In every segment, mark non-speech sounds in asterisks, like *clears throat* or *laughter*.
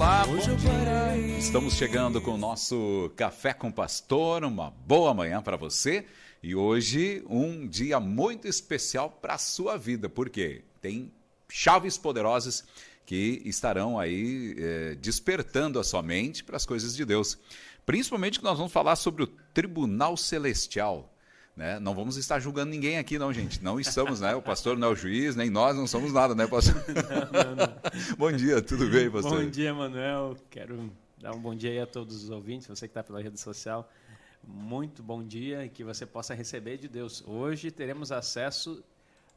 Olá, bom dia. Estamos chegando com o nosso Café com Pastor. Uma boa manhã para você. E hoje um dia muito especial para a sua vida, porque tem chaves poderosas que estarão aí eh, despertando a sua mente para as coisas de Deus. Principalmente que nós vamos falar sobre o Tribunal Celestial. Né? Não vamos estar julgando ninguém aqui, não, gente. Não estamos, né? O pastor não é o juiz, nem nós não somos nada, né, pastor? *laughs* Não, não. *laughs* bom dia, tudo bem, pastor? Bom dia, Manuel. Quero dar um bom dia aí a todos os ouvintes, você que está pela rede social. Muito bom dia e que você possa receber de Deus. Hoje teremos acesso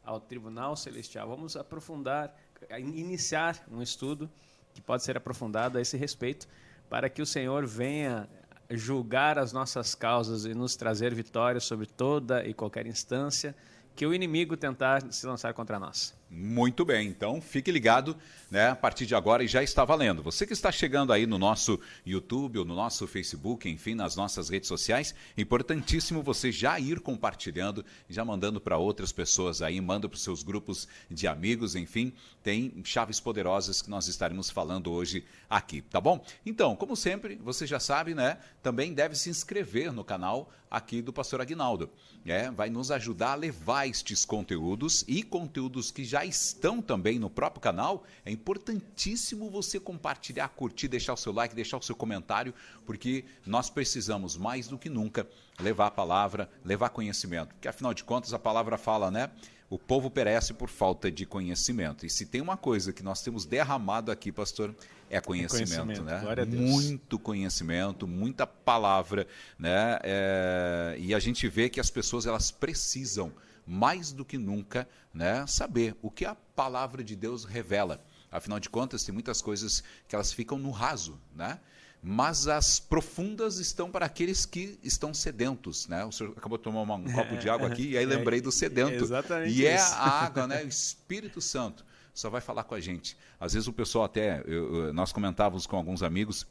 ao Tribunal Celestial. Vamos aprofundar, iniciar um estudo que pode ser aprofundado a esse respeito, para que o Senhor venha julgar as nossas causas e nos trazer vitória sobre toda e qualquer instância que o inimigo tentar se lançar contra nós. Muito bem, então fique ligado, né? A partir de agora e já está valendo. Você que está chegando aí no nosso YouTube ou no nosso Facebook, enfim, nas nossas redes sociais, importantíssimo você já ir compartilhando, já mandando para outras pessoas aí, manda para os seus grupos de amigos, enfim, tem chaves poderosas que nós estaremos falando hoje aqui, tá bom? Então, como sempre, você já sabe, né? Também deve se inscrever no canal aqui do Pastor Aguinaldo. É, vai nos ajudar a levar estes conteúdos e conteúdos que já estão também no próprio canal. É importantíssimo você compartilhar, curtir, deixar o seu like, deixar o seu comentário, porque nós precisamos mais do que nunca levar a palavra, levar conhecimento. Porque afinal de contas a palavra fala, né? O povo perece por falta de conhecimento. E se tem uma coisa que nós temos derramado aqui, pastor, é conhecimento, é conhecimento. né? Muito conhecimento, muita palavra, né? É... E a gente vê que as pessoas elas precisam mais do que nunca, né, saber o que a palavra de Deus revela. Afinal de contas, tem muitas coisas que elas ficam no raso, né? Mas as profundas estão para aqueles que estão sedentos, né? O senhor acabou de tomar um copo de água aqui e aí *laughs* lembrei do sedento. exatamente e é a água, né? O Espírito Santo só vai falar com a gente. Às vezes o pessoal até, eu, nós comentávamos com alguns amigos,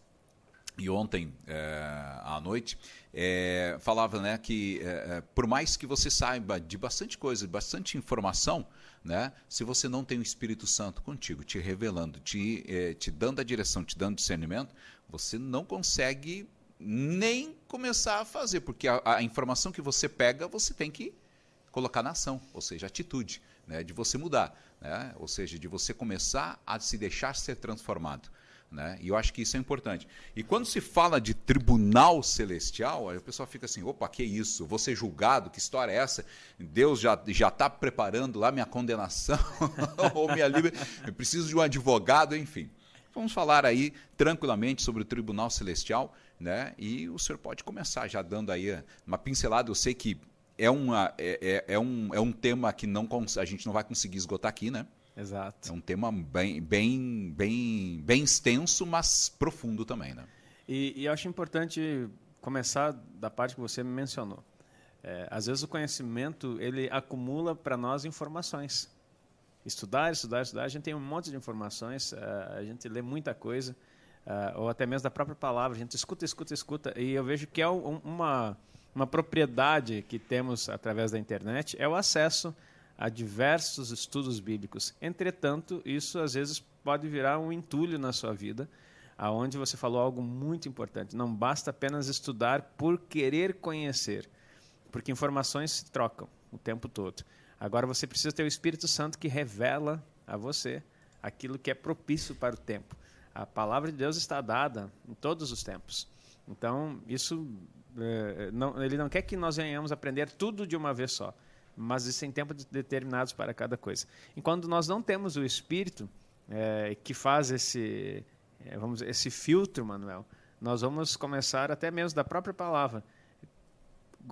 e ontem é, à noite é, falava né, que é, por mais que você saiba de bastante coisa, de bastante informação, né, se você não tem o Espírito Santo contigo, te revelando, te, te dando a direção, te dando discernimento, você não consegue nem começar a fazer, porque a, a informação que você pega, você tem que colocar na ação, ou seja, atitude, né, de você mudar, né, ou seja, de você começar a se deixar ser transformado. Né? E eu acho que isso é importante. E quando se fala de tribunal celestial, aí o pessoal fica assim: opa, que isso? Vou ser julgado? Que história é essa? Deus já está preparando lá minha condenação *laughs* ou minha liberdade. Eu preciso de um advogado, enfim. Vamos falar aí tranquilamente sobre o tribunal celestial, né? E o senhor pode começar já dando aí uma pincelada. Eu sei que é, uma, é, é, é um, é um tema que não, a gente não vai conseguir esgotar aqui, né? Exato. É um tema bem, bem, bem, bem extenso, mas profundo também, né? E, e eu acho importante começar da parte que você mencionou. É, às vezes o conhecimento ele acumula para nós informações. Estudar, estudar, estudar, a gente tem um monte de informações, é, a gente lê muita coisa, é, ou até mesmo da própria palavra, a gente escuta, escuta, escuta, e eu vejo que é uma, uma propriedade que temos através da internet, é o acesso a diversos estudos bíblicos. Entretanto, isso às vezes pode virar um entulho na sua vida, aonde você falou algo muito importante. Não basta apenas estudar por querer conhecer, porque informações se trocam o tempo todo. Agora você precisa ter o Espírito Santo que revela a você aquilo que é propício para o tempo. A palavra de Deus está dada em todos os tempos. Então, isso não, ele não quer que nós venhamos aprender tudo de uma vez só mas existem tempos determinados para cada coisa. E quando nós não temos o Espírito é, que faz esse, é, vamos dizer, esse filtro, Manuel, nós vamos começar até mesmo da própria palavra.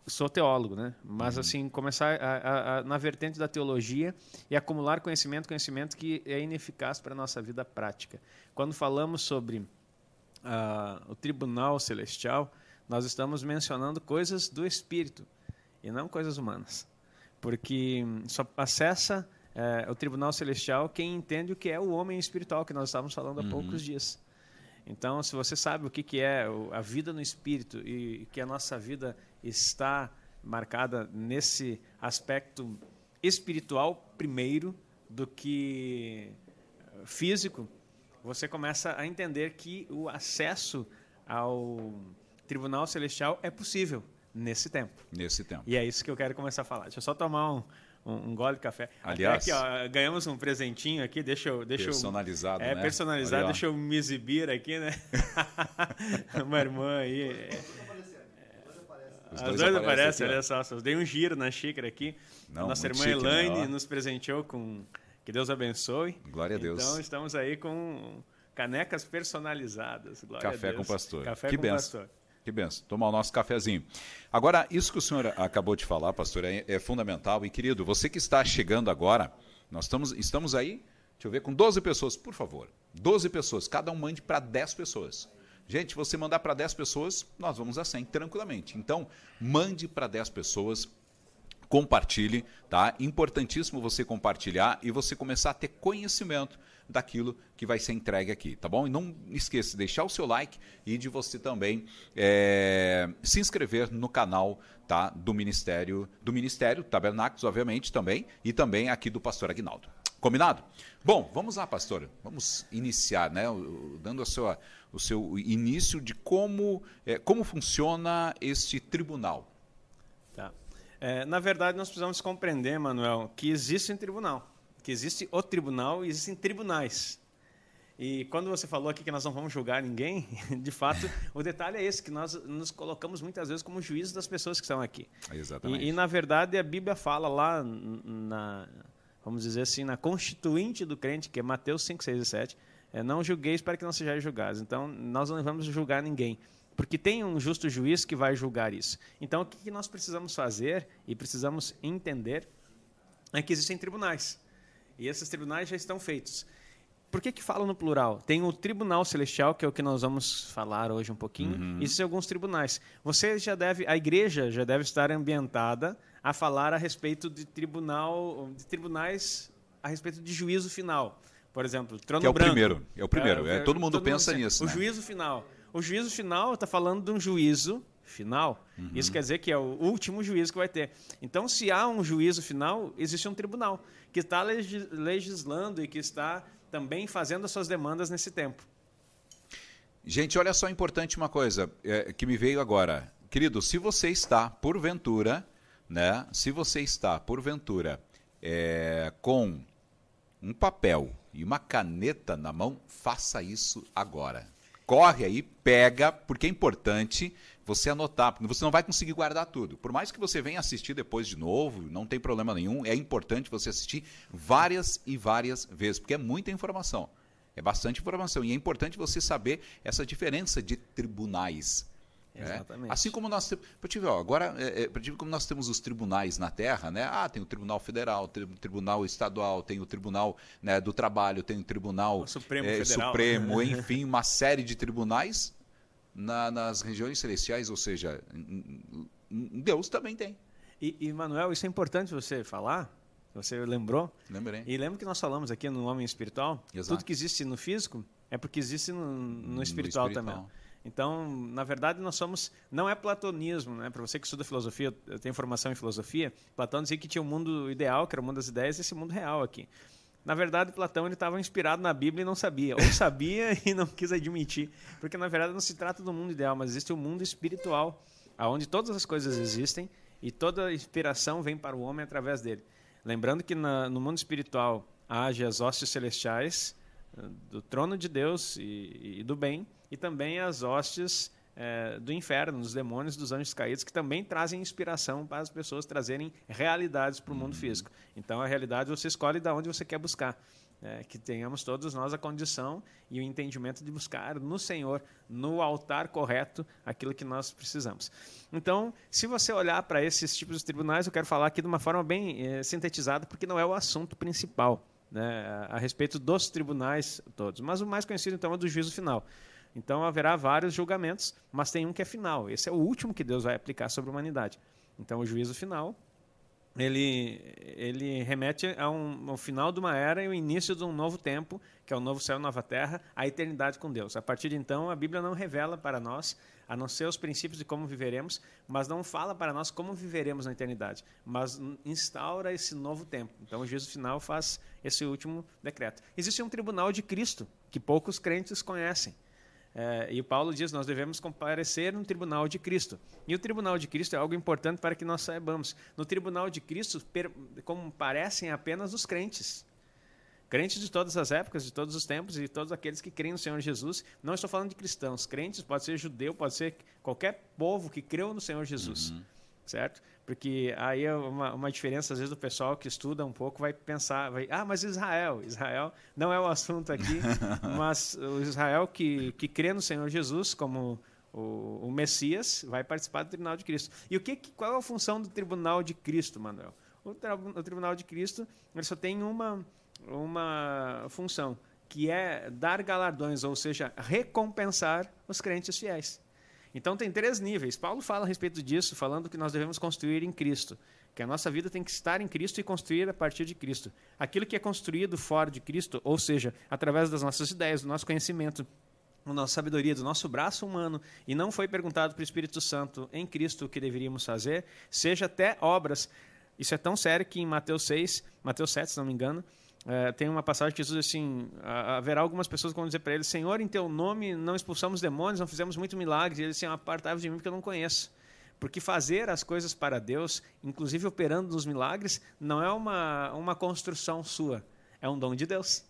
Sou teólogo, né? Mas uhum. assim começar a, a, a, na vertente da teologia e acumular conhecimento, conhecimento que é ineficaz para a nossa vida prática. Quando falamos sobre uh, o Tribunal Celestial, nós estamos mencionando coisas do Espírito e não coisas humanas porque só acessa é, o Tribunal Celestial quem entende o que é o homem espiritual, que nós estávamos falando há uhum. poucos dias. Então, se você sabe o que, que é a vida no espírito e que a nossa vida está marcada nesse aspecto espiritual primeiro do que físico, você começa a entender que o acesso ao Tribunal Celestial é possível nesse tempo. Nesse tempo. E é isso que eu quero começar a falar. Deixa eu só tomar um, um, um gole de café. Aliás, aqui, ó, ganhamos um presentinho aqui, deixa eu. Deixa personalizado. Eu, é, né? personalizado, deixa eu me exibir aqui, né? *laughs* Uma irmã aí. É, os dois, dois aparecem, olha só. Eu dei um giro na xícara aqui. Não, Nossa irmã chique, né? Elaine né? nos presenteou com. Que Deus abençoe. Glória a Deus. Então estamos aí com canecas personalizadas. Glória Café com pastor. Café que com benção. pastor. Que benção. Tomar o nosso cafezinho. Agora, isso que o senhor acabou de falar, pastor, é, é fundamental. E, querido, você que está chegando agora, nós estamos, estamos aí, deixa eu ver, com 12 pessoas, por favor. 12 pessoas, cada um mande para 10 pessoas. Gente, você mandar para 10 pessoas, nós vamos a 100 tranquilamente. Então, mande para 10 pessoas, compartilhe, tá? Importantíssimo você compartilhar e você começar a ter conhecimento daquilo que vai ser entregue aqui, tá bom? E não esqueça de deixar o seu like e de você também é, se inscrever no canal tá, do Ministério, do Ministério Tabernáculos, obviamente, também, e também aqui do Pastor Agnaldo. Combinado? Bom, vamos lá, pastor. Vamos iniciar, né? Dando a sua, o seu início de como, é, como funciona este tribunal. É, na verdade, nós precisamos compreender, Manuel, que existe um tribunal que existe o tribunal e existem tribunais. E quando você falou aqui que nós não vamos julgar ninguém, *laughs* de fato, o detalhe é esse, que nós nos colocamos muitas vezes como juízes das pessoas que estão aqui. Exatamente. E, e, na verdade, a Bíblia fala lá na, vamos dizer assim, na constituinte do crente, que é Mateus 5, 6 e 7, é, não julgueis para que não sejais julgados. Então, nós não vamos julgar ninguém, porque tem um justo juiz que vai julgar isso. Então, o que nós precisamos fazer e precisamos entender é que existem tribunais. E esses tribunais já estão feitos. Por que, que falo no plural? Tem o Tribunal Celestial, que é o que nós vamos falar hoje um pouquinho, uhum. e existem alguns tribunais. Você já deve, a igreja já deve estar ambientada a falar a respeito de tribunal, de tribunais a respeito de juízo final. Por exemplo, trono que é o branco. primeiro, é o primeiro. É, é, todo mundo todo pensa mundo, nisso. O né? juízo final. O juízo final está falando de um juízo final. Uhum. Isso quer dizer que é o último juízo que vai ter. Então, se há um juízo final, existe um tribunal que está legislando e que está também fazendo as suas demandas nesse tempo. Gente, olha só importante uma coisa é, que me veio agora. Querido, se você está, porventura, né? Se você está, porventura, é, com um papel e uma caneta na mão, faça isso agora. Corre aí, pega, porque é importante você anotar, porque você não vai conseguir guardar tudo. Por mais que você venha assistir depois de novo, não tem problema nenhum, é importante você assistir várias e várias vezes, porque é muita informação. É bastante informação. E é importante você saber essa diferença de tribunais. Né? Exatamente. É? Assim como nós temos. Agora, é, é, como nós temos os tribunais na Terra, né? Ah, tem o Tribunal Federal, tem o Tribunal Estadual, tem o Tribunal né, do Trabalho, tem o Tribunal o Supremo, é, Federal. Supremo enfim, uma *laughs* série de tribunais na, nas regiões celestiais, ou seja, Deus também tem. E, e, Manuel, isso é importante você falar. Você lembrou? Lembrei. E lembra que nós falamos aqui no homem espiritual? Exato. Tudo que existe no físico é porque existe no, no, espiritual, no espiritual, também. Então, na verdade, nós somos. Não é platonismo, né? Para você que estuda filosofia, eu tenho formação em filosofia. Platão dizia que tinha um mundo ideal, que era o mundo das ideias, e esse mundo real aqui. Na verdade, Platão estava inspirado na Bíblia e não sabia. Ou sabia *laughs* e não quis admitir. Porque, na verdade, não se trata do mundo ideal, mas existe o um mundo espiritual, onde todas as coisas existem e toda inspiração vem para o homem através dele. Lembrando que na, no mundo espiritual haja as hostes celestiais do trono de Deus e, e do bem, e também as hostes é, do inferno, dos demônios, dos anjos caídos, que também trazem inspiração para as pessoas trazerem realidades para o mundo uhum. físico. Então, a realidade você escolhe de onde você quer buscar. É, que tenhamos todos nós a condição e o entendimento de buscar no Senhor, no altar correto, aquilo que nós precisamos. Então, se você olhar para esses tipos de tribunais, eu quero falar aqui de uma forma bem é, sintetizada, porque não é o assunto principal né, a, respeito dos tribunais todos. Mas o mais conhecido, então, é do juízo final. Então haverá vários julgamentos, mas tem um que é final. Esse é o último que Deus vai aplicar sobre a humanidade. Então o juízo final ele, ele remete ao, final de uma era e o início de um novo tempo, que é o novo céu e nova terra, a eternidade com Deus. A partir de então, a Bíblia não revela para nós, a não ser os princípios de como viveremos, mas não fala para nós como viveremos na eternidade, mas instaura esse novo tempo. Então, o juízo final faz esse último decreto. Existe um tribunal de Cristo, que poucos crentes conhecem. É, e Paulo diz: nós devemos comparecer no tribunal de Cristo. E o tribunal de Cristo é algo importante para que nós saibamos. No tribunal de Cristo comparecem apenas os crentes. Crentes de todas as épocas, de todos os tempos e todos aqueles que creem no Senhor Jesus. Não estou falando de cristãos. Crentes pode ser judeu, pode ser qualquer povo que creu no Senhor Jesus. Uhum. Certo? Porque aí é uma, uma diferença, às vezes, do pessoal que estuda um pouco vai pensar, vai, ah, mas Israel, Israel não é o assunto aqui, *laughs* mas o Israel que, que crê no Senhor Jesus como o, o, Messias vai participar do Tribunal de Cristo. E o que, qual é a função do Tribunal de Cristo, Manuel? O, o Tribunal de Cristo ele só tem uma, uma função, que é dar galardões, ou seja, recompensar os crentes fiéis. Então tem três níveis. Paulo fala a respeito disso, falando que nós devemos construir em Cristo, que a nossa vida tem que estar em Cristo e construir a partir de Cristo. Aquilo que é construído fora de Cristo, ou seja, através das nossas ideias, do nosso conhecimento, da nossa sabedoria, do nosso braço humano, e não foi perguntado para o Espírito Santo em Cristo o que deveríamos fazer, seja até obras. Isso é tão sério que em Mateus 6, Mateus 7, se não me engano, é, tem uma passagem que diz assim: haverá algumas pessoas que vão dizer para ele, Senhor, em teu nome não expulsamos demônios, não fizemos muito milagre. E ele assim: apartai-vos de mim porque eu não conheço. Porque fazer as coisas para Deus, inclusive operando nos milagres, não é uma, uma construção sua, é um dom de Deus.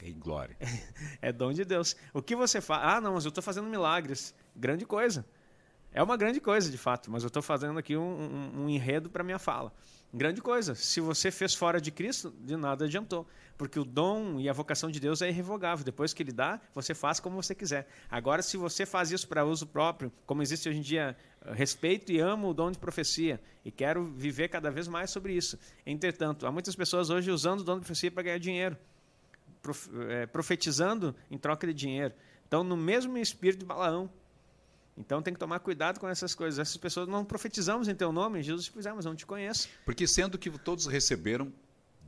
Em glória. *laughs* É dom de Deus. O que você faz? Ah, não, mas eu estou fazendo milagres. Grande coisa. É uma grande coisa, de fato, mas eu estou fazendo aqui um, um, um enredo para minha fala. Grande coisa. Se você fez fora de Cristo, de nada adiantou. Porque o dom e a vocação de Deus é irrevogável. Depois que Ele dá, você faz como você quiser. Agora, se você faz isso para uso próprio, como existe hoje em dia, respeito e amo o dom de profecia. E quero viver cada vez mais sobre isso. Entretanto, há muitas pessoas hoje usando o dom de profecia para ganhar dinheiro. É, profetizando em troca de dinheiro. Então, no mesmo espírito de Balaão, então tem que tomar cuidado com essas coisas. Essas pessoas não profetizamos em teu nome, Jesus diz, mas não te conheço. Porque sendo que todos receberam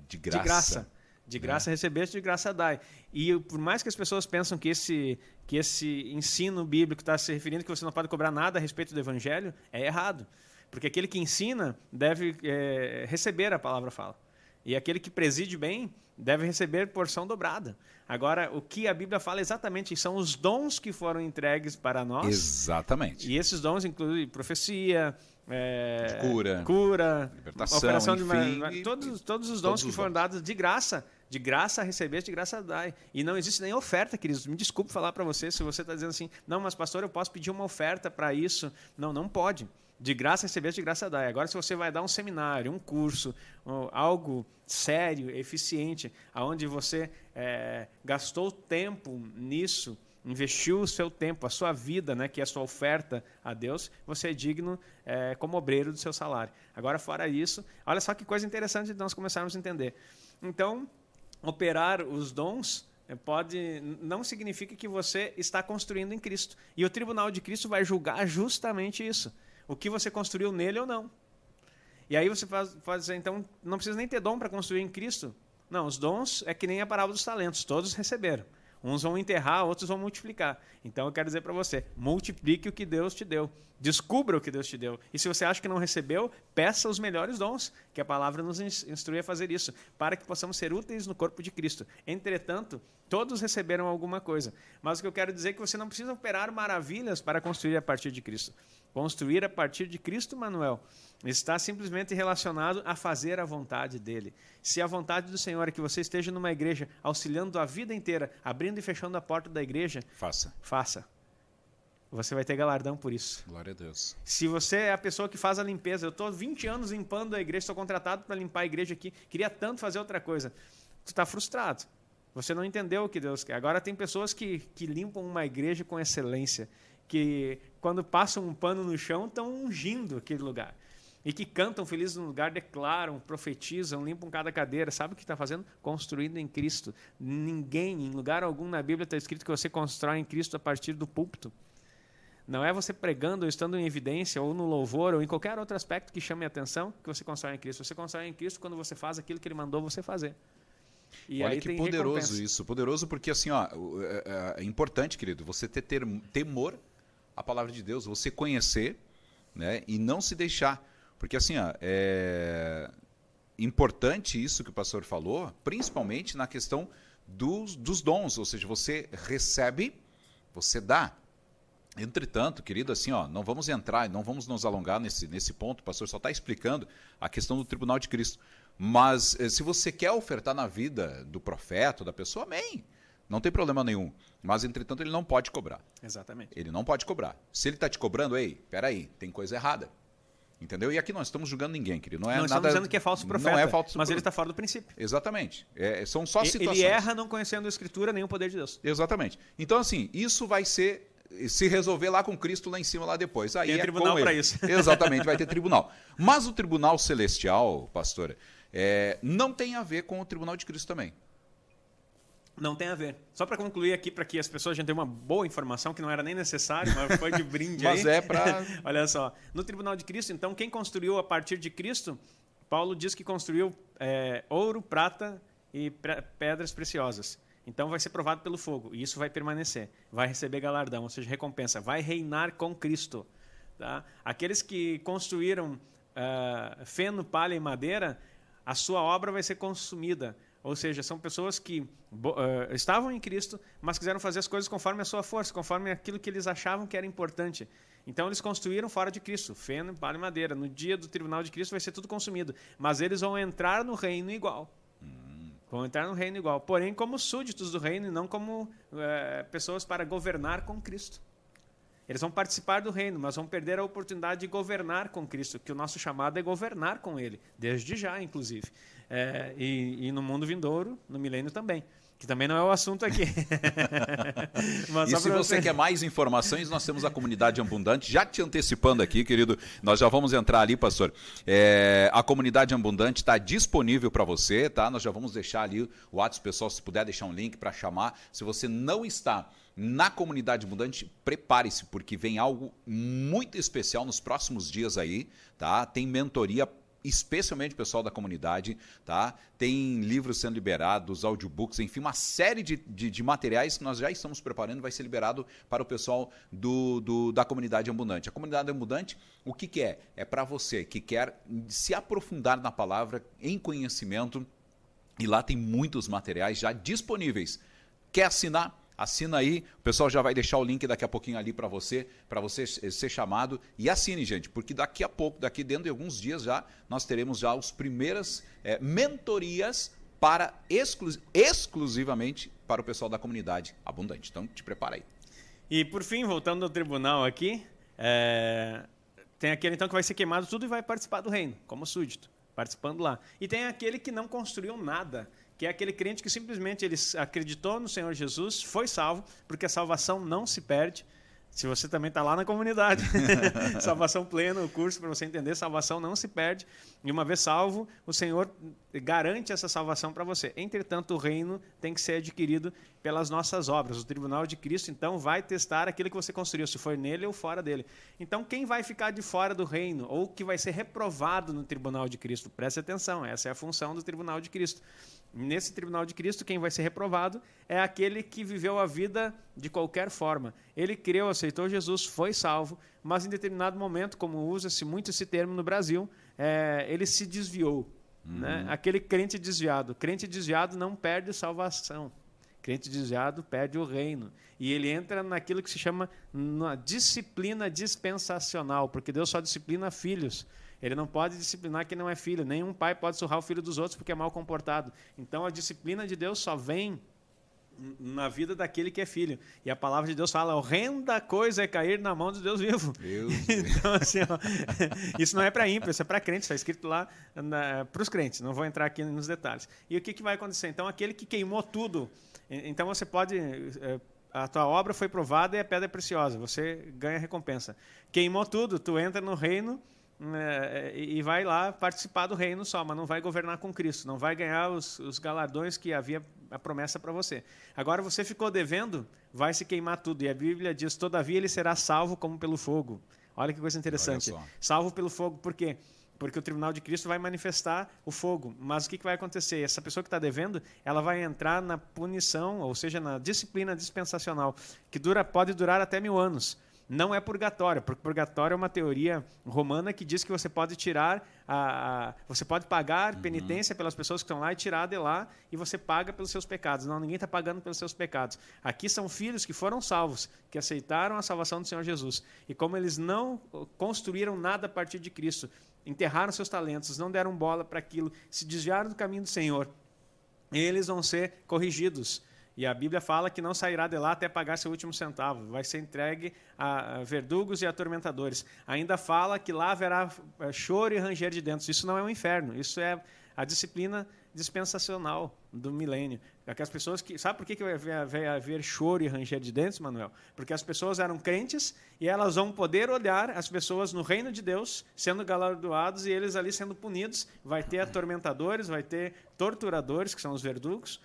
de graça. De graça. De graça né? recebeste, de graça dai. E por mais que as pessoas pensam que esse, que esse ensino bíblico está se referindo que você não pode cobrar nada a respeito do evangelho, é errado. Porque aquele que ensina deve é, receber a palavra fala. E aquele que preside bem deve receber porção dobrada. Agora, o que a Bíblia fala exatamente são os dons que foram entregues para nós. Exatamente. E esses dons incluem profecia, é, cura, cura, libertação, operação enfim, de todos, todos os dons todos que foram dons. dados de graça. De graça receber, de graça dai. E não existe nem oferta, queridos. Me desculpe falar para você se você está dizendo assim, não, mas pastor, eu posso pedir uma oferta para isso. Não, não pode. De graça receber, de graça dar. Agora, se você vai dar um seminário, um curso, algo sério, eficiente, aonde você é, gastou tempo nisso, investiu o seu tempo, a sua vida, né, que é a sua oferta a Deus, você é digno é, como obreiro do seu salário. Agora, fora isso, olha só que coisa interessante de nós começarmos a entender. Então, operar os dons é, pode não significa que você está construindo em Cristo. E o tribunal de Cristo vai julgar justamente isso o que você construiu nele ou não. E aí você faz, faz então, não precisa nem ter dom para construir em Cristo. Não, os dons é que nem a parábola dos talentos, todos receberam. Uns vão enterrar, outros vão multiplicar. Então eu quero dizer para você: multiplique o que Deus te deu. Descubra o que Deus te deu. E se você acha que não recebeu, peça os melhores dons, que a palavra nos instrui a fazer isso, para que possamos ser úteis no corpo de Cristo. Entretanto, todos receberam alguma coisa. Mas o que eu quero dizer é que você não precisa operar maravilhas para construir a partir de Cristo. Construir a partir de Cristo, Manuel, está simplesmente relacionado a fazer a vontade dele. Se a vontade do Senhor é que você esteja numa igreja auxiliando a vida inteira, abrindo e fechando a porta da igreja, faça. Faça. Você vai ter galardão por isso. Glória a Deus. Se você é a pessoa que faz a limpeza, eu estou 20 anos limpando a igreja, estou contratado para limpar a igreja aqui, queria tanto fazer outra coisa. Tu está frustrado. Você não entendeu o que Deus quer. Agora tem pessoas que, que limpam uma igreja com excelência que quando passam um pano no chão estão ungindo aquele lugar. E que cantam felizes no lugar, declaram, profetizam, limpam cada cadeira. Sabe o que está fazendo? Construindo em Cristo. Ninguém, em lugar algum na Bíblia está escrito que você constrói em Cristo a partir do púlpito. Não é você pregando ou estando em evidência, ou no louvor, ou em qualquer outro aspecto que chame a atenção que você constrói em Cristo. Você constrói em Cristo quando você faz aquilo que Ele mandou você fazer. E Olha que poderoso recompensa. isso. Poderoso porque, assim, ó, é, é, é importante, querido, você ter, ter temor à palavra de Deus, você conhecer né, e não se deixar. Porque, assim, ó, é importante isso que o pastor falou, principalmente na questão dos, dos dons. Ou seja, você recebe, você dá. Entretanto, querido, assim, ó, não vamos entrar, não vamos nos alongar nesse, nesse ponto, o pastor só está explicando a questão do tribunal de Cristo. Mas eh, se você quer ofertar na vida do profeta, da pessoa, amém. Não tem problema nenhum. Mas, entretanto, ele não pode cobrar. Exatamente. Ele não pode cobrar. Se ele está te cobrando, ei, peraí, tem coisa errada. Entendeu? E aqui nós estamos julgando ninguém, querido. Não é não nada, estamos dizendo que é falso profeta, não é falso mas ele está fora do princípio. Exatamente. É, são só situações. Ele erra não conhecendo a Escritura nem o poder de Deus. Exatamente. Então, assim, isso vai ser se resolver lá com Cristo lá em cima, lá depois. Aí Tem é tribunal para isso. *laughs* *laughs* Exatamente, vai ter tribunal. Mas o tribunal celestial, pastora, é, não tem a ver com o tribunal de Cristo também. Não tem a ver. Só para concluir aqui, para que as pessoas já tenham uma boa informação, que não era nem necessário, mas foi de brinde *laughs* mas aí. é para... Olha só, no Tribunal de Cristo, então, quem construiu a partir de Cristo, Paulo diz que construiu é, ouro, prata e pedras preciosas. Então vai ser provado pelo fogo, e isso vai permanecer. Vai receber galardão, ou seja, recompensa. Vai reinar com Cristo. Tá? Aqueles que construíram uh, feno, palha e madeira, a sua obra vai ser consumida ou seja, são pessoas que uh, estavam em Cristo, mas quiseram fazer as coisas conforme a sua força, conforme aquilo que eles achavam que era importante. Então eles construíram fora de Cristo, feno, palha e madeira. No dia do tribunal de Cristo vai ser tudo consumido, mas eles vão entrar no reino igual. Vão entrar no reino igual, porém como súditos do reino e não como uh, pessoas para governar com Cristo. Eles vão participar do reino, mas vão perder a oportunidade de governar com Cristo, que o nosso chamado é governar com Ele, desde já, inclusive. É, e, e no mundo vindouro, no milênio também que também não é o assunto aqui. *laughs* e se você, quer mais informações, nós temos a comunidade Abundante. Já te antecipando aqui, querido, nós já vamos entrar ali, pastor. É, a comunidade Abundante está disponível para você, tá? Nós já vamos deixar ali o WhatsApp, pessoal, se puder deixar um link para chamar. Se você não está na comunidade abundante, prepare-se, porque vem algo muito especial nos próximos dias aí, tá? Tem mentoria especialmente o pessoal da comunidade, tá? Tem livros sendo liberados, audiobooks, enfim, uma série de, de, de, materiais que nós já estamos preparando, vai ser liberado para o pessoal do, do da comunidade ambulante. A comunidade ambulante, o que, que é? É para você que quer se aprofundar na palavra, em conhecimento, e lá tem muitos materiais já disponíveis. Quer assinar? Assina aí, o pessoal já vai deixar o link daqui a pouquinho ali para você, para você ser chamado. E assine, gente, porque daqui a pouco, daqui dentro de alguns dias já, nós teremos já as primeiras é, mentorias para exclu exclusivamente para o pessoal da comunidade abundante. Então, te prepara aí. E por fim, voltando ao tribunal aqui, é... tem aquele então que vai ser queimado tudo e vai participar do reino, como súdito, participando lá. E tem aquele que não construiu nada que é aquele crente que simplesmente ele acreditou no Senhor Jesus, foi salvo, porque a salvação não se perde. Se você também está lá na comunidade, *laughs* salvação plena, o curso para você entender, salvação não se perde. E uma vez salvo, o Senhor garante essa salvação para você. Entretanto, o reino tem que ser adquirido pelas nossas obras. O tribunal de Cristo, então, vai testar aquilo que você construiu, se for nele ou fora dele. Então, quem vai ficar de fora do reino, ou que vai ser reprovado no tribunal de Cristo? Preste atenção, essa é a função do tribunal de Cristo Nesse tribunal de Cristo, quem vai ser reprovado é aquele que viveu a vida de qualquer forma. Ele creu, aceitou Jesus, foi salvo, mas em determinado momento, como usa-se muito esse termo no Brasil, é, ele se desviou. Uhum. Né? Aquele crente desviado. Crente desviado não perde salvação. Crente desviado perde o reino. E ele entra naquilo que se chama uma disciplina dispensacional, porque Deus só disciplina filhos. Ele não pode disciplinar quem não é filho. Nenhum pai pode surrar o filho dos outros porque é mal comportado. Então a disciplina de Deus só vem na vida daquele que é filho. E a palavra de Deus fala: horrenda coisa é cair na mão de Deus vivo. *laughs* Deus então, assim, ó, *laughs* isso não é para ímpio, isso é para crentes, está escrito lá para os crentes. Não vou entrar aqui nos detalhes. E o que, que vai acontecer? Então, aquele que queimou tudo. Então, você pode. É, a tua obra foi provada e a pedra é preciosa, você ganha recompensa. Queimou tudo, tu entra no reino é, e vai lá participar do reino só, mas não vai governar com Cristo, não vai ganhar os, os galardões que havia a promessa para você. Agora você ficou devendo, vai se queimar tudo. E a Bíblia diz: todavia ele será salvo como pelo fogo. Olha que coisa interessante. Salvo pelo fogo, por quê? Porque o tribunal de Cristo vai manifestar o fogo. Mas o que, que vai acontecer? Essa pessoa que está devendo, ela vai entrar na punição, ou seja, na disciplina dispensacional, que dura, pode durar até mil anos não é purgatório, porque purgatório é uma teoria romana que diz que você pode tirar, a, a você pode pagar uhum. penitência pelas pessoas que estão lá e tirar de lá e você paga pelos seus pecados. Não, ninguém está pagando pelos seus pecados. Aqui são filhos que foram salvos, que aceitaram a salvação do Senhor Jesus. E como eles não construíram nada a partir de Cristo, enterraram seus talentos, não deram bola para aquilo, se desviaram do caminho do Senhor, eles vão ser corrigidos e a Bíblia fala que não sairá de lá até pagar seu último centavo, vai ser entregue a verdugos e atormentadores. Ainda fala que lá haverá eh, choro e ranger de dentro. Isso não é um inferno, isso é a disciplina dispensacional do milênio. Aquelas pessoas que. Sabe por que, que vai haver choro e ranger de dentes, Manuel? Porque as pessoas eram crentes e elas vão poder olhar as pessoas no reino de Deus sendo galardoados e eles ali sendo punidos. Vai ter atormentadores, vai ter torturadores, que são os verdugos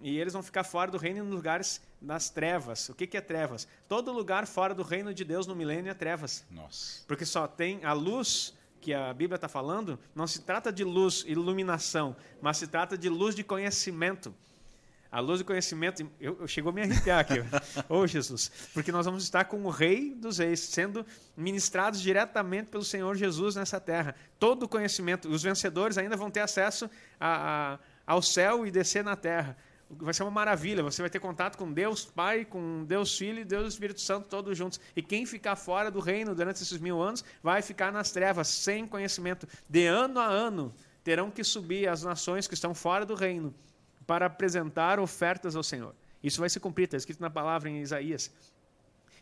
e eles vão ficar fora do reino em lugares das trevas. O que, que é trevas? Todo lugar fora do reino de Deus no milênio é trevas. Nossa. Porque só tem a luz que a Bíblia está falando, não se trata de luz, iluminação, mas se trata de luz de conhecimento. A luz de conhecimento, eu, eu chegou a me arrepiar aqui, *laughs* ô oh, Jesus, porque nós vamos estar com o Rei dos Reis, sendo ministrados diretamente pelo Senhor Jesus nessa terra. Todo o conhecimento, os vencedores ainda vão ter acesso a, a, ao céu e descer na terra vai ser uma maravilha. Você vai ter contato com Deus Pai, com Deus Filho e Deus Espírito Santo todos juntos. E quem ficar fora do reino durante esses mil anos vai ficar nas trevas, sem conhecimento. De ano a ano terão que subir as nações que estão fora do reino para apresentar ofertas ao Senhor. Isso vai se cumprir, está escrito na palavra em Isaías.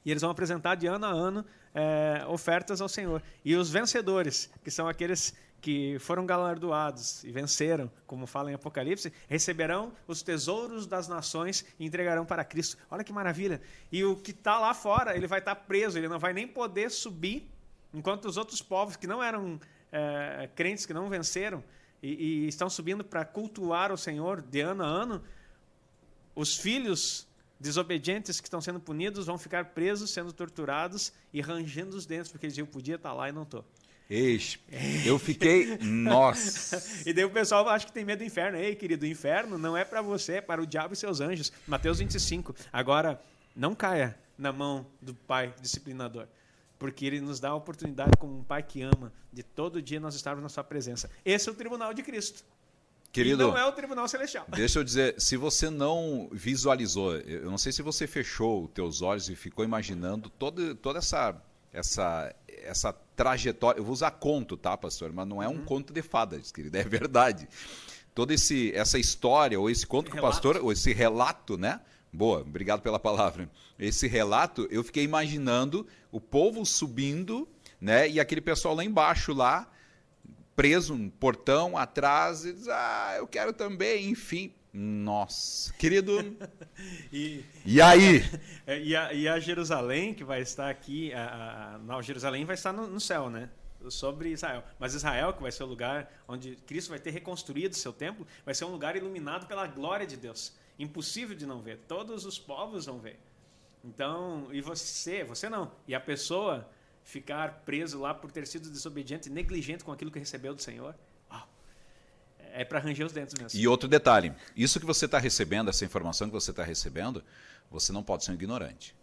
E eles vão apresentar de ano a ano é, ofertas ao Senhor. E os vencedores, que são aqueles que foram galardoados e venceram, como fala em Apocalipse, receberão os tesouros das nações e entregarão para Cristo. Olha que maravilha! E o que está lá fora, ele vai estar tá preso, ele não vai nem poder subir, enquanto os outros povos que não eram é, crentes, que não venceram, e, e estão subindo para cultuar o Senhor de ano a ano, os filhos desobedientes que estão sendo punidos vão ficar presos, sendo torturados e rangendo os dentes, porque eles diziam, podia estar tá lá e não estou. Ex, eu fiquei, nossa. *laughs* e daí o pessoal acha que tem medo do inferno. Ei, querido, o inferno não é para você, é para o diabo e seus anjos. Mateus 25. Agora, não caia na mão do pai disciplinador, porque ele nos dá a oportunidade, como um pai que ama, de todo dia nós estarmos na sua presença. Esse é o tribunal de Cristo. Querido, e não é o tribunal celestial. *laughs* Deixa eu dizer, se você não visualizou, eu não sei se você fechou os teus olhos e ficou imaginando toda, toda essa, essa, essa trajetória. Eu vou usar conto, tá, pastor? Mas não é um uhum. conto de fadas, querido, *laughs* é verdade. Toda esse, essa história, ou esse conto que o pastor, ou esse relato, né? Boa, obrigado pela palavra. Esse relato, eu fiquei imaginando o povo subindo, né? E aquele pessoal lá embaixo, lá, preso um portão atrás, e diz, ah, eu quero também, enfim. Nossa, querido. *laughs* e, e aí? *laughs* É, e a, e a, Jerusalém, que vai estar aqui, a, a, não, Jerusalém vai estar no, no, céu, né? Sobre Israel. Mas Israel, que vai ser o lugar onde Cristo vai ter reconstruído seu templo, vai ser um lugar iluminado pela glória de Deus. Impossível de não ver. Todos os povos vão ver. Então, e você, você não. E a pessoa ficar preso lá por ter sido desobediente, negligente com aquilo que recebeu do Senhor é para ranger os dentes mesmo. E outro detalhe: isso que você está recebendo, essa informação que você está recebendo, você não pode ser um ignorante.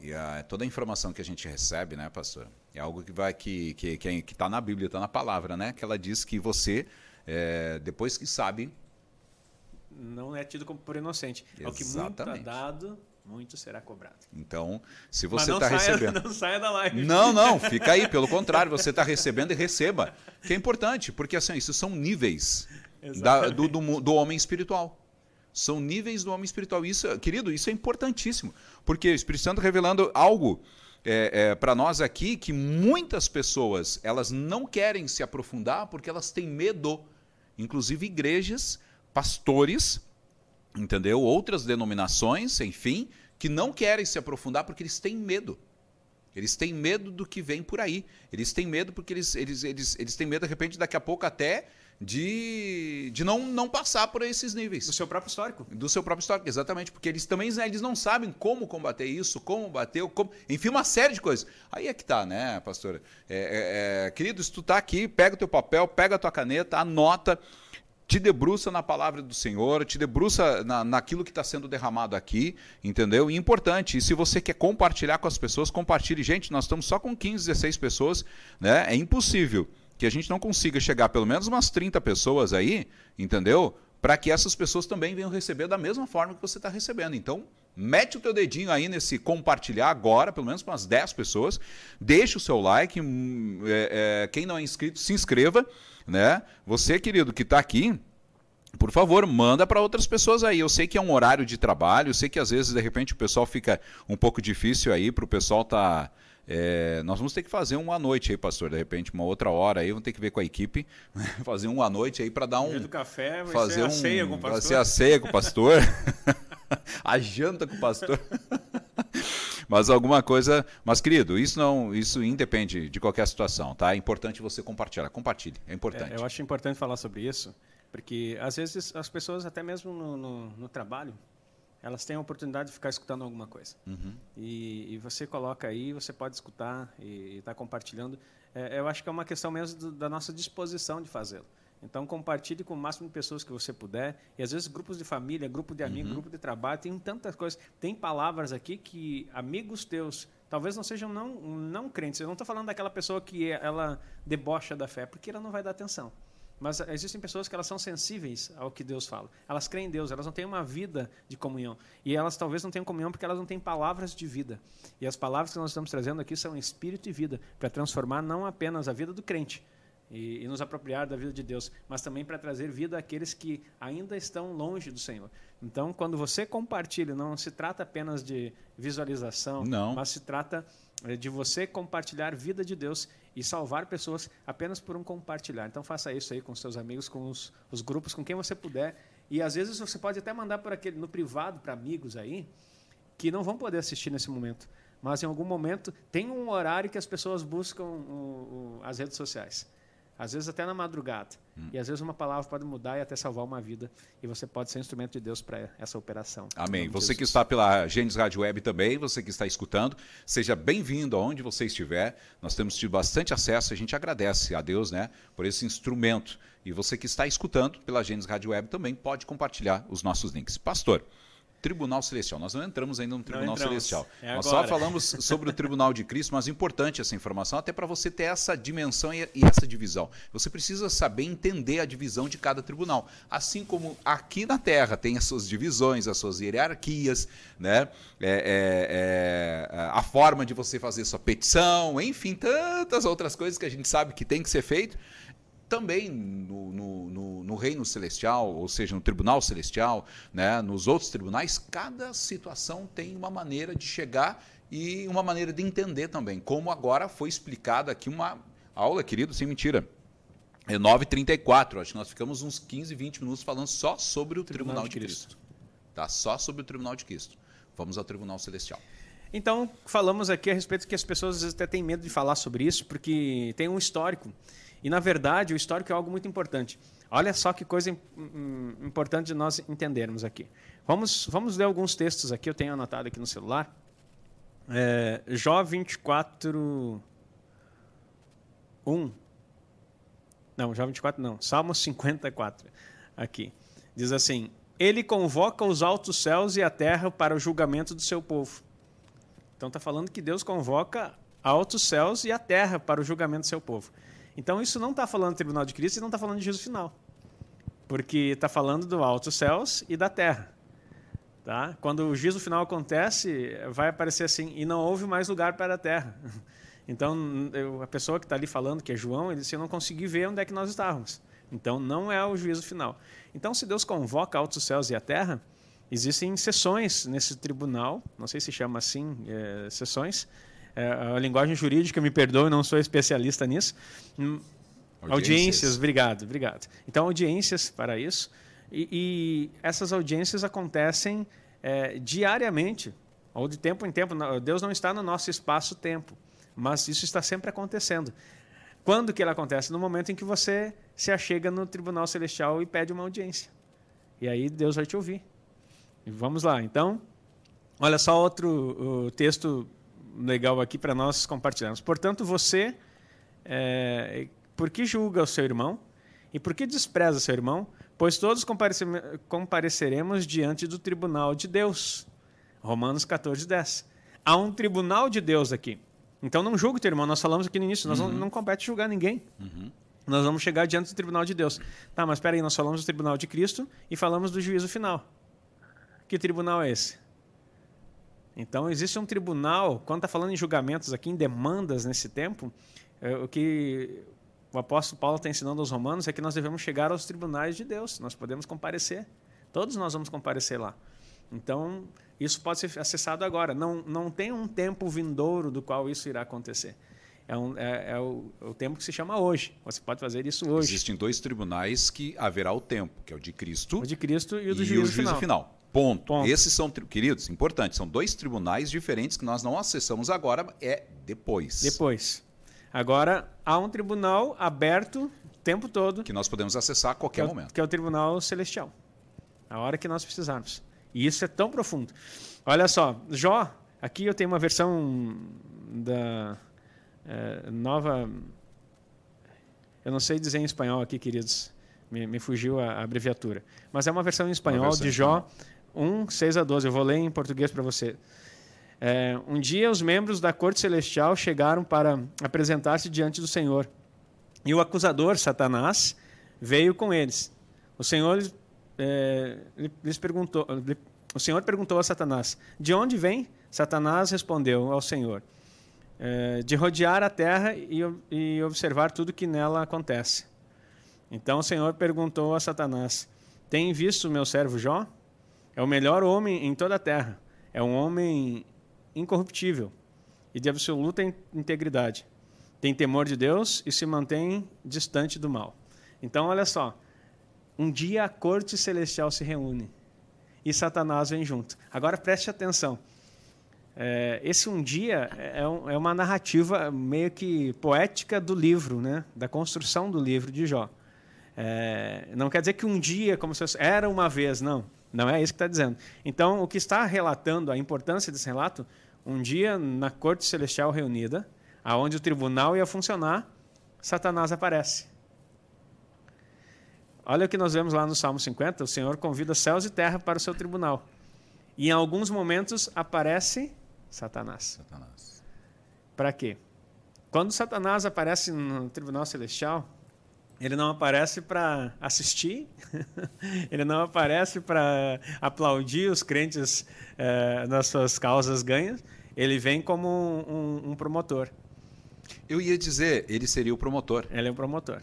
E a, toda a informação que a gente recebe, né, pastor, é algo que vai que que que está na Bíblia, está na palavra, né? Que ela diz que você é, depois que sabe não é tido como por inocente. Exatamente. É o que muito é dado, muito será cobrado. Então, se você está recebendo. *laughs* Não saia da live. Não, não, fica aí. Pelo contrário, você está recebendo e receba. Que é importante, porque assim, isso são níveis da, do, do, do, homem espiritual. São níveis do homem espiritual. Isso, querido, isso é importantíssimo. Porque o Espírito Santo revelando algo é, é, para nós aqui que muitas pessoas elas não querem se aprofundar porque elas têm medo. Inclusive igrejas, pastores entendeu? Outras denominações, enfim, que não querem se aprofundar porque eles têm medo. Eles têm medo do que vem por aí. Eles têm medo porque eles, eles, eles, eles têm medo, de repente, daqui a pouco até de, de não, não passar por esses níveis. Do seu próprio histórico. Do seu próprio histórico, exatamente. Porque eles também eles não sabem como combater isso, como bater, como, enfim, uma série de coisas. Aí é que tá, né, pastora? É, é, é, querido, se tu tá aqui, pega o teu papel, pega a tua caneta, anota te debruça na palavra do Senhor, te debruça na, naquilo que está sendo derramado aqui, entendeu? E importante, e se você quer compartilhar com as pessoas, compartilhe. Gente, nós estamos só com 15, 16 pessoas, né? É impossível que a gente não consiga chegar pelo menos umas 30 pessoas aí, entendeu? Para que essas pessoas também venham receber da mesma forma que você está recebendo. Então, mete o teu dedinho aí nesse compartilhar agora, pelo menos para umas 10 pessoas. Deixa o seu like. Hum, é, é, quem não é inscrito, se inscreva. Né? Você, querido, que está aqui, por favor, manda para outras pessoas aí. Eu sei que é um horário de trabalho, eu sei que às vezes, de repente, o pessoal fica um pouco difícil aí para o pessoal estar. Tá é, nós vamos ter que fazer uma noite aí, pastor, de repente, uma outra hora aí, vamos ter que ver com a equipe, *laughs* fazer uma noite aí para dar um. do café, vai fazer ser um, a ceia com o pastor. Vai ser a ceia com o pastor. a janta com o pastor. *laughs* mas alguma coisa. Mas, querido, isso não, isso independe de qualquer situação, tá? É importante você compartilhar. Compartilhe, é importante. É, eu acho importante falar sobre isso, porque às vezes as pessoas, até mesmo no, no, no trabalho, elas têm a oportunidade de ficar escutando alguma coisa. Uhum. E, e, você coloca aí, você pode escutar e está compartilhando. É, eu acho que é uma questão mesmo do, da nossa disposição de fazê-lo. Então, compartilhe com o máximo de pessoas que você puder. E, às vezes, grupos de família, grupo de amigos, uhum. grupo de trabalho, tem tantas coisas. Tem palavras aqui que amigos teus, talvez não sejam não, não crentes. Eu não estou falando daquela pessoa que ela debocha da fé, porque ela não vai dar atenção. Mas existem pessoas que elas são sensíveis ao que Deus fala. Elas creem em Deus, elas não têm uma vida de comunhão. E elas talvez não tenham comunhão porque elas não têm palavras de vida. E as palavras que nós estamos trazendo aqui são espírito e vida, para transformar não apenas a vida do crente e, e nos apropriar da vida de Deus, mas também para trazer vida àqueles que ainda estão longe do Senhor. Então, quando você compartilha, não se trata apenas de visualização, não. mas se trata eh, de você compartilhar vida de Deus e salvar pessoas apenas por um compartilhar. Então faça isso aí com seus amigos, com os, os grupos, com quem você puder. E às vezes você pode até mandar por aquele no privado para amigos aí que não vão poder assistir nesse momento. Mas em algum momento tem um horário que as pessoas buscam o, o, as redes sociais às vezes até na madrugada. Hum. E às vezes uma palavra pode mudar e até salvar uma vida. E você pode ser instrumento de Deus para essa operação. Amém. Você que está pela Gênesis Rádio Web também, você que está escutando, seja bem-vindo aonde você estiver. Nós temos tido bastante acesso, a gente agradece a Deus né, por esse instrumento. E você que está escutando pela Gênesis Rádio Web também pode compartilhar os nossos links. Pastor, Tribunal Celestial. Nós não entramos ainda no Tribunal Celestial. É Nós só falamos *laughs* sobre o Tribunal de Cristo, mas importante essa informação, até para você ter essa dimensão e essa divisão. Você precisa saber entender a divisão de cada tribunal. Assim como aqui na Terra tem as suas divisões, as suas hierarquias, né? É, é, é, a forma de você fazer sua petição, enfim, tantas outras coisas que a gente sabe que tem que ser feito também no, no, no, no, reino celestial, ou seja, no tribunal celestial, né, nos outros tribunais, cada situação tem uma maneira de chegar e uma maneira de entender também. Como agora foi explicado aqui uma aula, querido, sem mentira. É 9h34, acho que nós ficamos uns 15, 20 minutos falando só sobre o Tribunal, tribunal de, de Cristo. Cristo. Tá? Só sobre o Tribunal de Cristo. Vamos ao Tribunal Celestial. Então, falamos aqui a respeito que as pessoas às vezes até têm medo de falar sobre isso, porque tem um histórico. E, na verdade, o histórico é algo muito importante. Olha só que coisa importante de nós entendermos aqui. Vamos, vamos ler alguns textos aqui, eu tenho anotado aqui no celular. É, Jó 24, 1. Não, Jó 24 não. Salmo 54. Aqui. Diz assim: Ele convoca os altos céus e a terra para o julgamento do seu povo. Então está falando que Deus convoca altos céus e a terra para o julgamento do seu povo. Então isso não está falando do tribunal de Cristo e não está falando de juízo final. Porque está falando do alto céus e da terra. Tá? Quando o juízo final acontece, vai aparecer assim, e não houve mais lugar para a terra. *laughs* Então, eu, a pessoa que está ali falando, que é João, ele disse, eu não consegui ver onde é que nós estávamos. Então, não é o juízo final. Então, se Deus convoca altos céus e a terra, existem sessões nesse tribunal, não sei se chama assim, é, sessões, a linguagem jurídica, me perdoe, não sou especialista nisso. Hum, audiências. audiências, obrigado, obrigado. Então, audiências para isso. E, e essas audiências acontecem é, diariamente ou de tempo em tempo. Deus não está no nosso espaço-tempo, mas isso está sempre acontecendo. Quando que ele acontece? No momento em que você se achega no tribunal celestial e pede uma audiência. E aí Deus vai te ouvir. E vamos lá. Então, olha só outro texto legal aqui para nós compartilharmos. Portanto, você, é, por que julga o seu irmão? E por que despreza seu irmão? Pois todos compareceremos diante do tribunal de Deus. Romanos 14, 10. Há um tribunal de Deus aqui. Então não julgue o teu irmão. Nós falamos aqui no início, nós uhum. não, não compete julgar ninguém. Uhum. Nós vamos chegar diante do tribunal de Deus. Tá, mas espera aí, nós falamos do tribunal de Cristo e falamos do juízo final. Que tribunal é esse? Então existe um tribunal, quando está falando em julgamentos aqui, em demandas nesse tempo, é, o que o apóstolo Paulo está ensinando aos romanos é que nós devemos chegar aos tribunais de Deus, nós podemos comparecer. Todos nós vamos comparecer lá. Então, isso pode ser acessado agora. Não, não tem um tempo vindouro do qual isso irá acontecer. É, um, é, é, o, é, o, tempo que se chama hoje. Você pode fazer isso hoje. Existem dois tribunais que haverá o tempo, que é o de Cristo. O de Cristo e o do e juízo, o juízo final. final. Ponto. Ponto. Esses são, queridos, importantes. São dois tribunais diferentes que nós não acessamos agora, é depois. Depois. Agora, há um tribunal aberto o tempo todo. Que nós podemos acessar a qualquer que é, momento. Que é o tribunal celestial. A hora que nós precisarmos. E isso é tão profundo. Olha só, Jó, aqui eu tenho uma versão da é, nova. Eu não sei dizer em espanhol aqui, queridos. Me, me fugiu a, a, abreviatura. Mas é uma versão em espanhol versão de Jó 1, 6 a 12. Eu vou ler em português para você. É, um dia os membros da corte celestial chegaram para apresentar-se diante do Senhor. E o acusador, Satanás, veio com eles. O Senhor é, lhes perguntou, o Senhor perguntou a Satanás: De onde vem? Satanás respondeu ao Senhor: é, De rodear a terra e, e observar tudo que nela acontece. Então o Senhor perguntou a Satanás: Tem visto meu servo Jó? É o melhor homem em toda a terra. É um homem incorruptível e de absoluta integridade. Tem temor de Deus e se mantém distante do mal. Então, olha só. Um dia a corte celestial se reúne e Satanás vem junto. Agora preste atenção. É, esse um dia é, um, é, uma narrativa meio que poética do livro, né? da construção do livro de Jó. É, não quer dizer que um dia, como se fosse, era uma vez, não. Não é isso que está dizendo. Então, o que está relatando, a importância desse relato, um dia na corte celestial reunida, aonde o tribunal ia funcionar, Satanás aparece. Olha o que nós vemos lá no Salmo 50, o Senhor convida céus e terra para o seu tribunal. E em alguns momentos aparece Satanás. Satanás. Para quê? Quando Satanás aparece no tribunal celestial, ele não aparece para assistir, *laughs* ele não aparece para aplaudir os crentes eh, nas suas causas ganhas, ele vem como um, um, um, promotor. Eu ia dizer, ele seria o promotor. Ele é o promotor.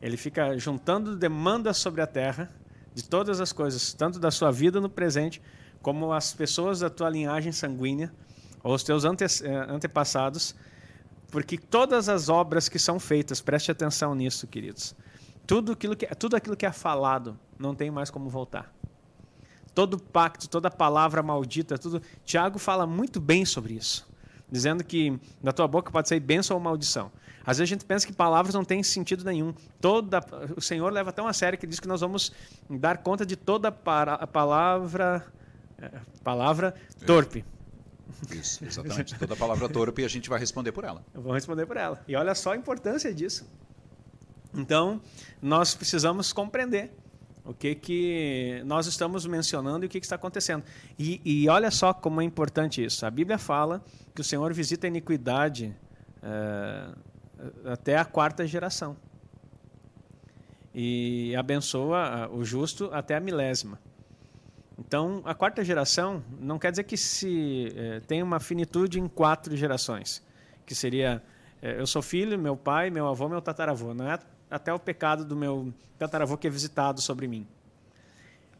Ele fica juntando demandas sobre a terra de todas as coisas, tanto da sua vida no presente, como as pessoas da tua linhagem sanguínea, ou os teus ante, eh, antepassados, porque todas as obras que são feitas, preste atenção nisso, queridos. Tudo aquilo que, tudo aquilo que é falado não tem mais como voltar. Todo pacto, toda palavra maldita, tudo. Tiago fala muito bem sobre isso, dizendo que da tua boca pode sair bênção ou maldição. Às vezes a gente pensa que palavras não têm sentido nenhum. Toda, o Senhor leva tão a sério que diz que nós vamos dar conta de toda a palavra, eh, palavra torpe. Isso, exatamente. Toda palavra torpe a gente vai responder por ela. Vamos responder por ela. E olha só a importância disso. Então, nós precisamos compreender o que, que nós estamos mencionando e o que, que está acontecendo. E, e, olha só como é importante isso. A Bíblia fala que o Senhor visita a iniquidade é, até a quarta geração. E abençoa o justo até a milésima. Então, a quarta geração não quer dizer que se eh, tem uma finitude em quatro gerações, que seria eh, eu sou filho, meu pai, meu avô, meu tataravô. Não é até o pecado do meu tataravô que é visitado sobre mim.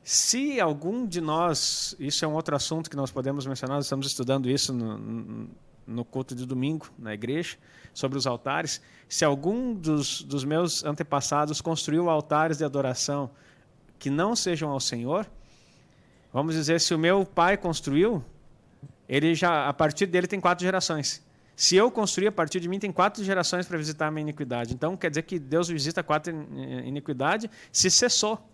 Se algum de nós, isso é um outro assunto que nós podemos mencionar, nós estamos estudando isso no, no culto de domingo na igreja, sobre os altares. Se algum dos, dos meus antepassados construiu altares de adoração que não sejam ao Senhor, Vamos dizer, se o meu pai construiu, ele já a partir dele tem quatro gerações. Se eu construir a partir de mim, tem quatro gerações para visitar a minha iniquidade. Então, quer dizer que Deus visita quatro iniquidade se cessou.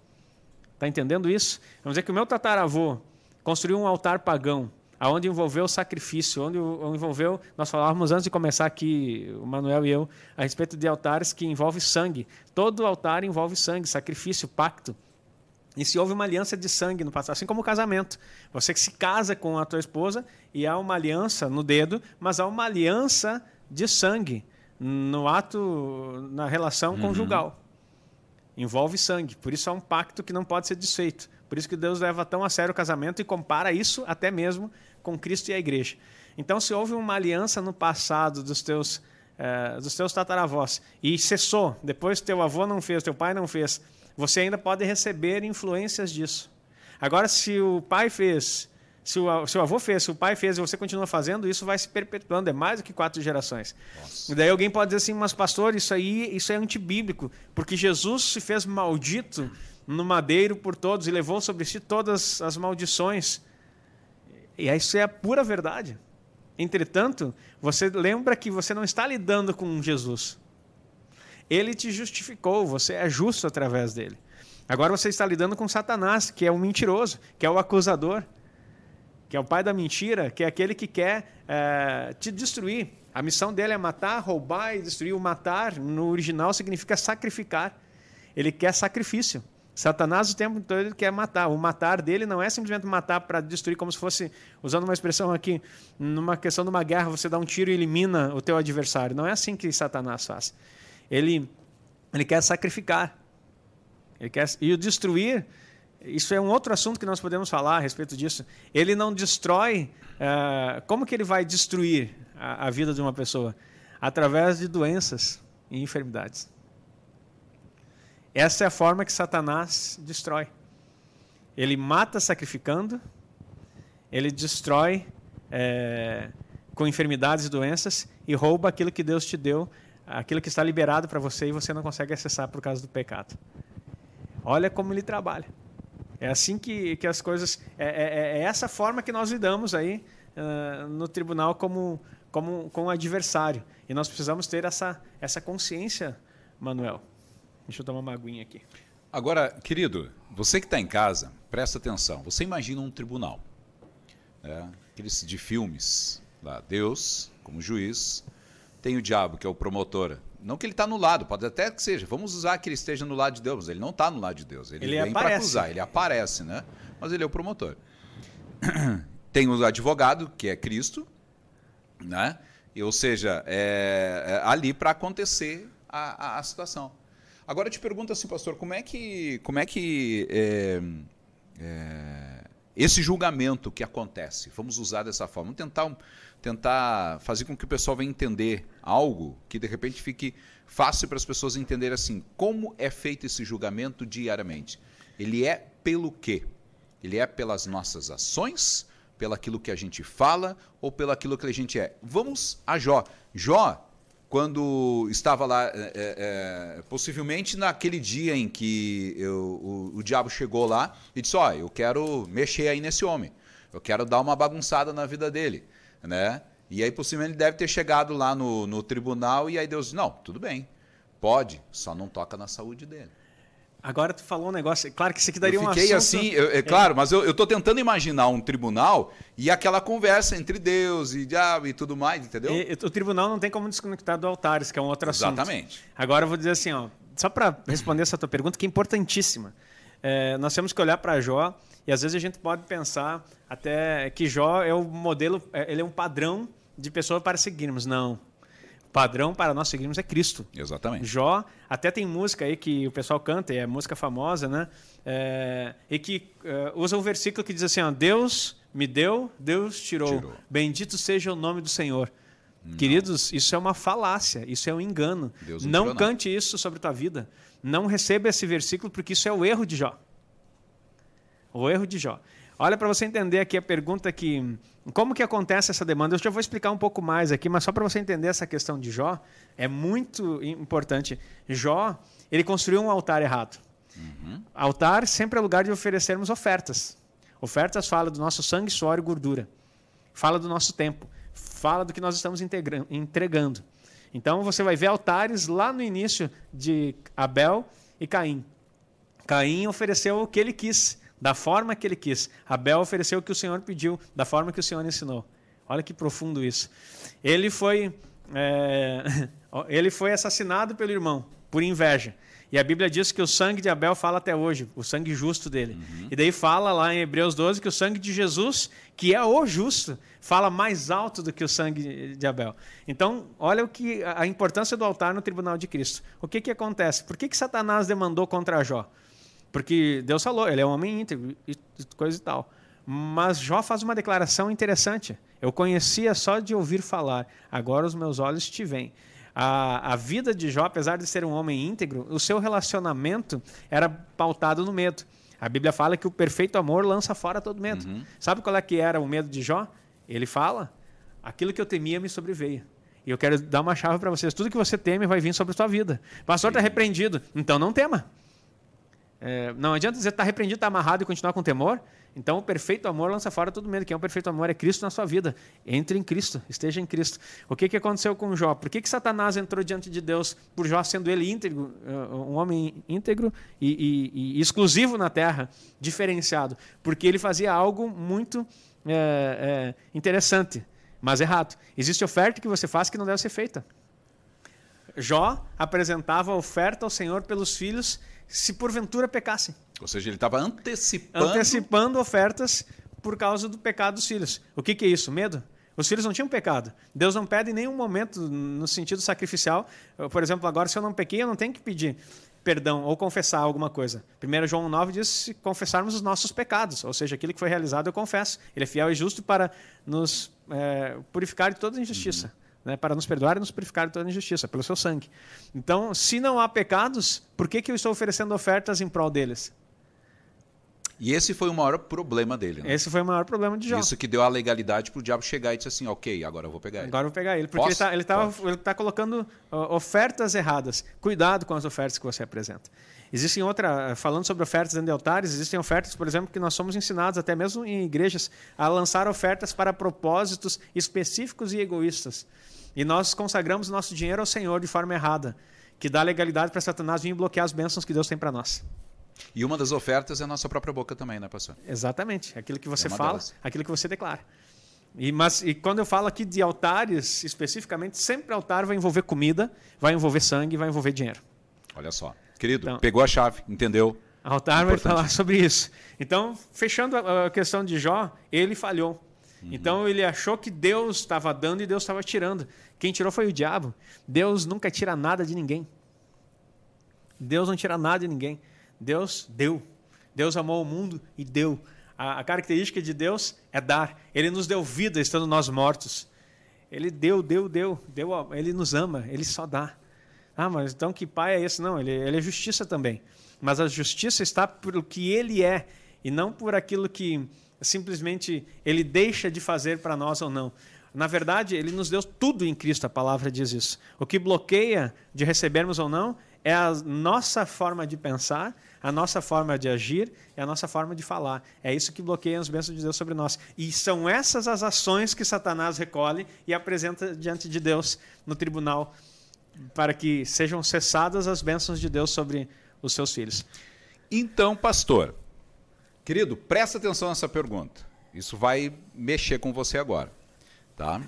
Está entendendo isso? Vamos dizer que o meu tataravô construiu um altar pagão, aonde envolveu sacrifício, onde envolveu, nós falávamos antes de começar aqui, o Manuel e eu, a respeito de altares que envolve sangue. Todo altar envolve sangue, sacrifício, pacto. E se houve uma aliança de sangue no passado, assim como o casamento. Você que se casa com a tua esposa e há uma aliança no dedo, mas há uma aliança de sangue no ato, na relação uhum. conjugal. Envolve sangue. Por isso é um pacto que não pode ser desfeito. Por isso que Deus leva tão a sério o casamento e compara isso até mesmo com Cristo e a igreja. Então, se houve uma aliança no passado dos teus, eh, dos teus tataravós e cessou, depois teu avô não fez, teu pai não fez, você ainda pode receber influências disso. Agora, se o pai fez, se o seu avô fez, se o pai fez e você continua fazendo, isso vai se perpetuando, é mais do que quatro gerações. Nossa. E daí alguém pode dizer assim, mas pastor, isso aí isso é antibíblico, porque Jesus se fez maldito no madeiro por todos e levou sobre si todas as maldições. E isso é a pura verdade. Entretanto, você lembra que você não está lidando com Jesus. Ele te justificou, você é justo através dele. Agora você está lidando com Satanás, que é um mentiroso, que é o acusador, que é o pai da mentira, que é aquele que quer é, te destruir. A missão dele é matar, roubar e destruir. O matar, no original, significa sacrificar. Ele quer sacrifício. Satanás o tempo todo quer matar. O matar dele não é simplesmente matar para destruir, como se fosse, usando uma expressão aqui, numa questão de uma guerra, você dá um tiro e elimina o teu adversário. Não é assim que Satanás faz ele, ele quer sacrificar. Ele quer, e o destruir, isso é um outro assunto que nós podemos falar a respeito disso. Ele não destrói. Uh, como que ele vai destruir a, a vida de uma pessoa? Através de doenças e enfermidades. Essa é a forma que Satanás destrói. Ele mata sacrificando, ele destrói é, com enfermidades e doenças e rouba aquilo que Deus te deu aquilo que está liberado para você e você não consegue acessar por causa do pecado. Olha como ele trabalha. É assim que, que as coisas. É, é, é essa forma que nós lidamos aí uh, no tribunal como, como com o adversário. E nós precisamos ter essa, essa consciência, Manuel. Deixa eu tomar uma aguinha aqui. Agora, querido, você que está em casa, presta atenção. Você imagina um tribunal. Né? Aqueles de filmes. Lá, Deus, como juiz, tem o diabo, que é o promotor. Não que ele está no lado, pode até que seja. Vamos usar que ele esteja no lado de Deus, mas ele não está no lado de Deus. Ele, ele vem para acusar, ele aparece, né? Mas ele é o promotor. *clears throat* Tem o advogado, que é Cristo, né? Ou seja, é, é ali para acontecer a, a, a, situação. Agora eu te pergunto assim, pastor, como é que, como é que é, esse julgamento que acontece, vamos usar dessa forma, vamos tentar tentar fazer com que o pessoal venha entender algo que de repente fique fácil para as pessoas entenderem assim, como é feito esse julgamento diariamente. Ele é pelo quê? Ele é pelas nossas ações, pelo aquilo que a gente fala ou pelo aquilo que a gente é. Vamos a Jó. Jó, quando estava lá, é, é, é possivelmente naquele dia em que eu, o, o, diabo chegou lá e disse: Ó, oh, eu quero mexer aí nesse homem, eu quero dar uma bagunçada na vida dele né? E aí possivelmente ele deve ter chegado lá no, no tribunal e aí Deus, não, tudo bem, pode, só não toca na saúde dele. Agora tu falou um negócio, claro que isso aqui daria eu fiquei um assunto... assim, eu, é, claro, mas eu estou tentando imaginar um tribunal e aquela conversa entre Deus e diabo e tudo mais, entendeu? E, o tribunal não tem como desconectar do altares, que é um outro Exatamente. assunto. Exatamente. Agora eu vou dizer assim, ó, só para responder essa tua pergunta, que é importantíssima. É, nós temos que olhar para Jó e às vezes a gente pode pensar até que Jó é o modelo, é, ele é um padrão de pessoa para seguirmos. Não. Padrão para nós seguirmos é Cristo. Exatamente. Jó, até tem música aí que o pessoal canta, é música famosa, né? É, e que é, usa um versículo que diz assim: ó, Deus me deu, Deus tirou. tirou. Bendito seja o nome do Senhor. Não. Queridos, isso é uma falácia, isso é um engano. Deus não, não cante isso sobre tua vida. Não receba esse versículo, porque isso é o erro de Jó. O erro de Jó. Olha para você entender aqui a pergunta que como que acontece essa demanda. Eu já vou explicar um pouco mais aqui, mas só para você entender essa questão de Jó, é muito importante. Jó, ele construiu um altar errado. Uhum. Altar sempre é lugar de oferecermos ofertas. Ofertas fala do nosso sangue, suor e gordura. fala do nosso tempo, fala do que nós estamos entregando. Então você vai ver altares lá no início de Abel e Caim. Caim ofereceu o que ele quis, da forma que ele quis. Abel ofereceu o que o Senhor pediu, da forma que o Senhor ensinou. Olha que profundo isso. Ele foi, é, *laughs* ele foi assassinado pelo irmão, por inveja. E a Bíblia diz que o sangue de Abel fala até hoje, o sangue justo dele. Uhum. E daí fala lá em Hebreus 12 que o sangue de Jesus, que é o justo, fala mais alto do que o sangue de Abel. Então, olha o que a importância do altar no tribunal de Cristo. O que, que acontece? Por que, que Satanás demandou contra Jó? Porque Deus falou, ele é um homem íntegro e coisa e tal. Mas Jó faz uma declaração interessante. Eu conhecia só de ouvir falar, agora os meus olhos te veem a, a vida de Jó, apesar de ser um homem íntegro, o seu relacionamento era pautado no medo. A Bíblia fala que o perfeito amor lança fora todo medo. Uhum. Sabe qual é que era o medo de Jó? Ele fala: aquilo que eu temia me sobreveio. E eu quero dar uma chave para vocês: tudo que você teme vai vir sobre a sua vida. Pastor está repreendido, então não tema. É, não adianta dizer está repreendido, está amarrado e continuar com temor. Então, o perfeito amor lança fora todo medo. Quem é o perfeito amor é Cristo na sua vida. Entre em Cristo, esteja em Cristo. O que, que aconteceu com Jó? Por que, que Satanás entrou diante de Deus por Jó sendo ele íntegro, eh, um homem íntegro e, e, e exclusivo na terra, diferenciado? Porque ele fazia algo muito é, é, interessante, mas errado. Existe oferta que você faz que não deve ser feita. Jó apresentava oferta ao Senhor pelos filhos se porventura pecassem. Ou seja, ele estava antecipando... Antecipando ofertas por causa do pecado dos filhos. O que, que é isso? Medo? Os filhos não tinham pecado. Deus não pede em nenhum momento no sentido sacrificial. Por exemplo, agora se eu não pequei, eu não tenho que pedir perdão ou confessar alguma coisa. 1 João 9 diz se confessarmos os nossos pecados, ou seja, aquilo que foi realizado eu confesso. Ele é fiel e justo para nos é, purificar de toda injustiça. Uhum né, para nos perdoar e nos purificar de toda injustiça, pelo seu sangue. Então, se não há pecados, por que, que eu estou oferecendo ofertas em prol deles? E esse foi o maior problema dele. Né? Esse foi o maior problema de Jó. Isso que deu a legalidade para o diabo chegar e dizer assim, ok, agora eu vou pegar ele. Agora eu vou pegar ele. Porque Posso? ele está tá, tá colocando ofertas erradas. Cuidado com as ofertas que você apresenta. Existem outra, falando sobre ofertas dentro de altares, existem ofertas, por exemplo, que nós somos ensinados, até mesmo em igrejas, a lançar ofertas para propósitos específicos e egoístas. E nós consagramos o nosso dinheiro ao Senhor de forma errada, que dá legalidade para Satanás vir bloquear as bênçãos que Deus tem para nós. E uma das ofertas é a nossa própria boca também, né, pastor? Exatamente. Aquilo que você é fala, delas. aquilo que você declara. E, mas, e quando eu falo aqui de altares, especificamente, sempre altar vai envolver comida, vai envolver sangue, vai envolver dinheiro. Olha só. Querido, então, pegou a chave, entendeu? Altar Importante. vai falar sobre isso. Então, fechando a questão de Jó, ele falhou. Uhum. Então ele achou que Deus estava dando e Deus estava tirando. Quem tirou foi o diabo. Deus nunca tira nada de ninguém. Deus não tira nada de ninguém. Deus deu. Deus amou o mundo e deu. A, a característica de Deus é dar. Ele nos deu vida estando nós mortos. Ele deu, deu, deu, deu. Ele nos ama. Ele só dá. Ah, mas então que pai é esse? Não, ele, ele é justiça também. Mas a justiça está pelo que ele é e não por aquilo que simplesmente ele deixa de fazer para nós ou não. Na verdade, ele nos deu tudo em Cristo, a palavra diz isso. O que bloqueia de recebermos ou não é a nossa forma de pensar, a nossa forma de agir e a nossa forma de falar. É isso que bloqueia as bênçãos de Deus sobre nós. E são essas as ações que Satanás recolhe e apresenta diante de Deus no tribunal para que sejam cessadas as bênçãos de Deus sobre os seus filhos. Então, pastor, Querido, presta atenção nessa pergunta. Isso vai mexer com você agora, tá?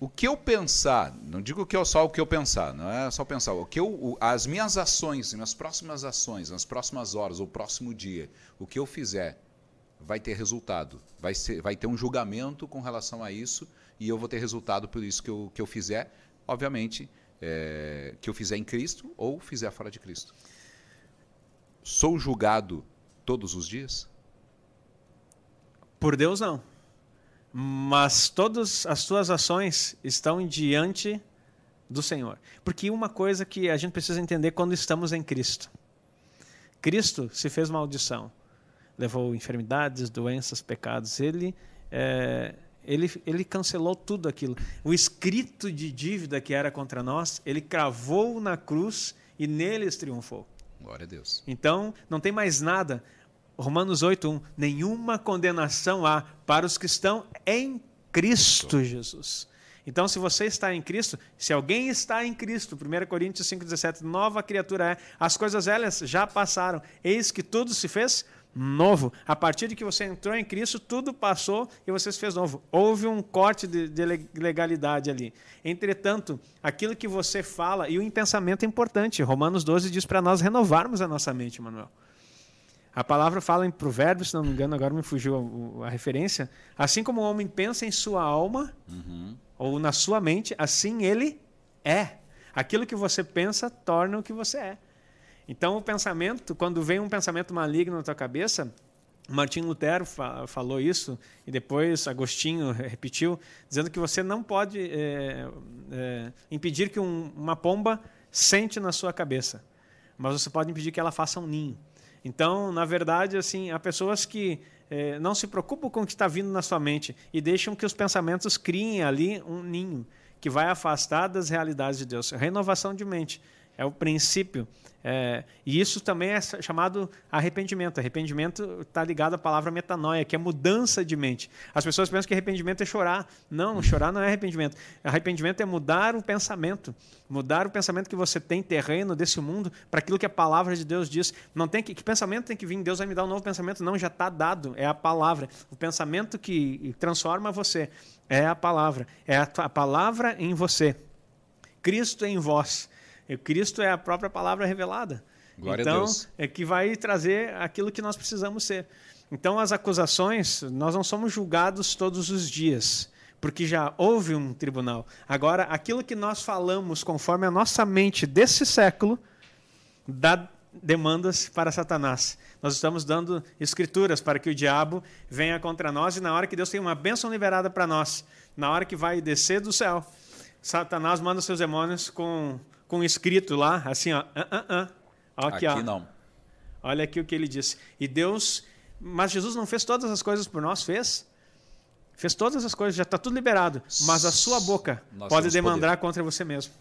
O que eu pensar, não digo que é só o que eu pensar, não é só pensar, o que eu, as minhas ações, minhas próximas ações, nas próximas horas, ou próximo dia, o que eu fizer vai ter resultado, vai, ser, vai ter um julgamento com relação a isso e eu vou ter resultado por isso que eu, que eu fizer, obviamente, é, que eu fizer em Cristo ou fizer fora de Cristo. Sou julgado todos os dias? Por Deus, não. Mas todas as suas ações estão diante do Senhor. Porque uma coisa que a gente precisa entender quando estamos em Cristo: Cristo se fez maldição, levou enfermidades, doenças, pecados. Ele. É, ele, ele cancelou tudo aquilo. O escrito de dívida que era contra nós, ele cravou na cruz e neles triunfou. Glória a Deus. Então, não tem mais nada. Romanos 8:1, nenhuma condenação há para os que estão em Cristo Jesus. Então, se você está em Cristo, se alguém está em Cristo, 1 Coríntios 5,17, nova criatura é, as coisas velhas já passaram, eis que tudo se fez novo. A partir de que você entrou em Cristo, tudo passou e você se fez novo. Houve um corte de, de legalidade ali. Entretanto, aquilo que você fala, e o pensamento é importante, Romanos 12 diz para nós renovarmos a nossa mente, Manuel. A palavra fala em Provérbios, se não me engano, agora me fugiu a, a referência. Assim como o homem pensa em sua alma, uhum. ou na sua mente, assim ele é. Aquilo que você pensa torna o que você é. Então, o pensamento, quando vem um pensamento maligno na tua cabeça, Martinho Lutero fa falou isso e depois Agostinho repetiu, dizendo que você não pode é, é, impedir que um, uma pomba sente na sua cabeça, mas você pode impedir que ela faça um ninho. Então, na verdade, assim, há pessoas que é, não se preocupam com o que está vindo na sua mente e deixam que os pensamentos criem ali um ninho que vai afastar das realidades de Deus. Renovação de mente é o princípio. É, e isso também é chamado arrependimento. Arrependimento está ligado à palavra metanoia, que é mudança de mente. As pessoas pensam que arrependimento é chorar. Não, chorar não é arrependimento. Arrependimento é mudar o pensamento. Mudar o pensamento que você tem terreno desse mundo para aquilo que a palavra de Deus diz. Não tem que, que pensamento tem que vir? Deus vai me dar um novo pensamento? Não, já está dado. É a palavra. O pensamento que transforma você é a palavra. É a, a palavra em você. Cristo em vós e Cristo é a própria palavra revelada. Glória então, é que vai trazer aquilo que nós precisamos ser. Então, as acusações, nós não somos julgados todos os dias, porque já houve um tribunal. Agora, aquilo que nós falamos conforme a nossa mente desse século, dá demandas para Satanás. Nós estamos dando escrituras para que o diabo venha contra nós e na hora que Deus tem uma bênção liberada para nós, na hora que vai descer do céu, Satanás manda seus demônios com com escrito lá, assim, ó, ah, ah, ah. Aqui, aqui ó. não. Olha aqui o que ele disse. E Deus, mas Jesus não fez todas as coisas por nós, fez? Fez todas as coisas, já está tudo liberado. Mas a sua boca nós pode demandar poder. contra você mesmo.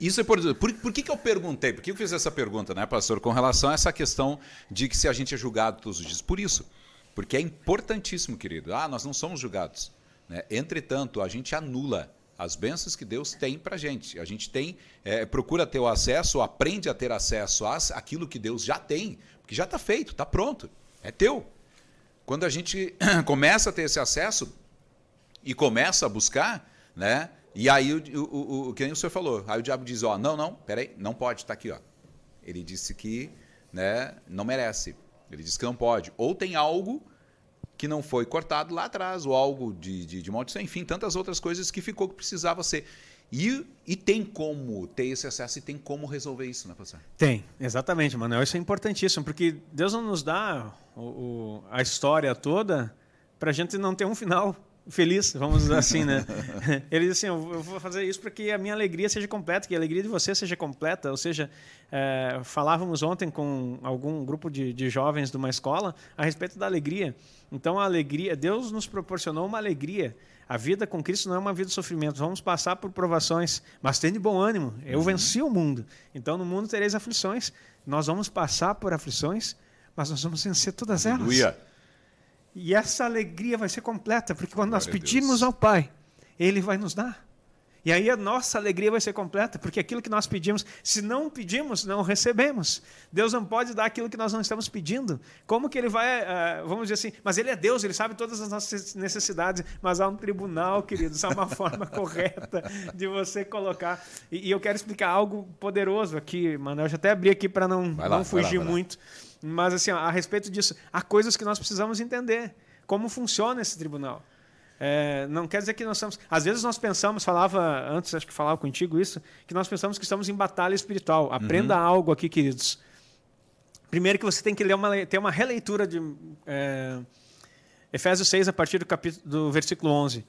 Isso é por, por, por que, que eu perguntei? Por que eu fiz essa pergunta, né, pastor, com relação a essa questão de que se a gente é julgado todos os dias? Por isso. Porque é importantíssimo, querido. Ah, nós não somos julgados. Né? Entretanto, a gente anula as bênçãos que Deus tem para a gente. A gente tem, é, procura ter o acesso, aprende a ter acesso àquilo que Deus já tem, porque já está feito, está pronto, é teu. Quando a gente *clears throat* começa a ter esse acesso e começa a buscar, né? E aí, o, o, o, que nem o senhor falou, aí o diabo diz, ó, não, não, peraí, não pode, está aqui, ó. Ele disse que né, não merece. Ele disse que não pode. Ou tem algo que não foi cortado lá atrás, ou algo de, de, de maldição, enfim, tantas outras coisas que ficou que precisava ser. E, e tem como ter esse acesso e tem como resolver isso, né, pastor? Tem, exatamente, Manuel. Isso é importantíssimo, porque Deus não nos dá o, o, a história toda para a gente não ter um final feliz, vamos dizer assim, né? *laughs* *laughs* Ele diz assim, eu vou fazer isso para que a minha alegria seja completa, que a alegria de você seja completa. Ou seja, é, falávamos ontem com algum grupo de, de jovens de uma escola a respeito da alegria. Então, a alegria, Deus nos proporcionou uma alegria. A vida com Cristo não é uma vida de sofrimento. Vamos passar por provações, mas tendo bom ânimo. Eu uhum. venci o mundo. Então, no mundo tereis aflições. Nós vamos passar por aflições, mas nós vamos vencer todas elas. Aleluia. E essa alegria vai ser completa, porque quando Glória nós pedirmos ao Pai, Ele vai nos dar. E aí a nossa alegria vai ser completa, porque aquilo que nós pedimos, se não pedimos, não recebemos. Deus não pode dar aquilo que nós não estamos pedindo. Como que Ele vai, uh, vamos dizer assim, mas Ele é Deus, Ele sabe todas as nossas necessidades, mas há um tribunal, querido, isso é uma *laughs* forma correta de você colocar. E, eu quero explicar algo poderoso aqui, mano. Eu já até abri aqui para não, lá, não fugir lá, muito. Lá. Mas, assim, a respeito disso, há coisas que nós precisamos entender. Como funciona esse tribunal. É, não quer dizer que nós estamos. Às vezes nós pensamos, falava antes, acho que falava contigo isso, que nós pensamos que estamos em batalha espiritual. Aprenda uhum. algo aqui, queridos. Primeiro que você tem que ler uma, ter uma releitura de é, Efésios 6, a partir do, capítulo, do versículo 11.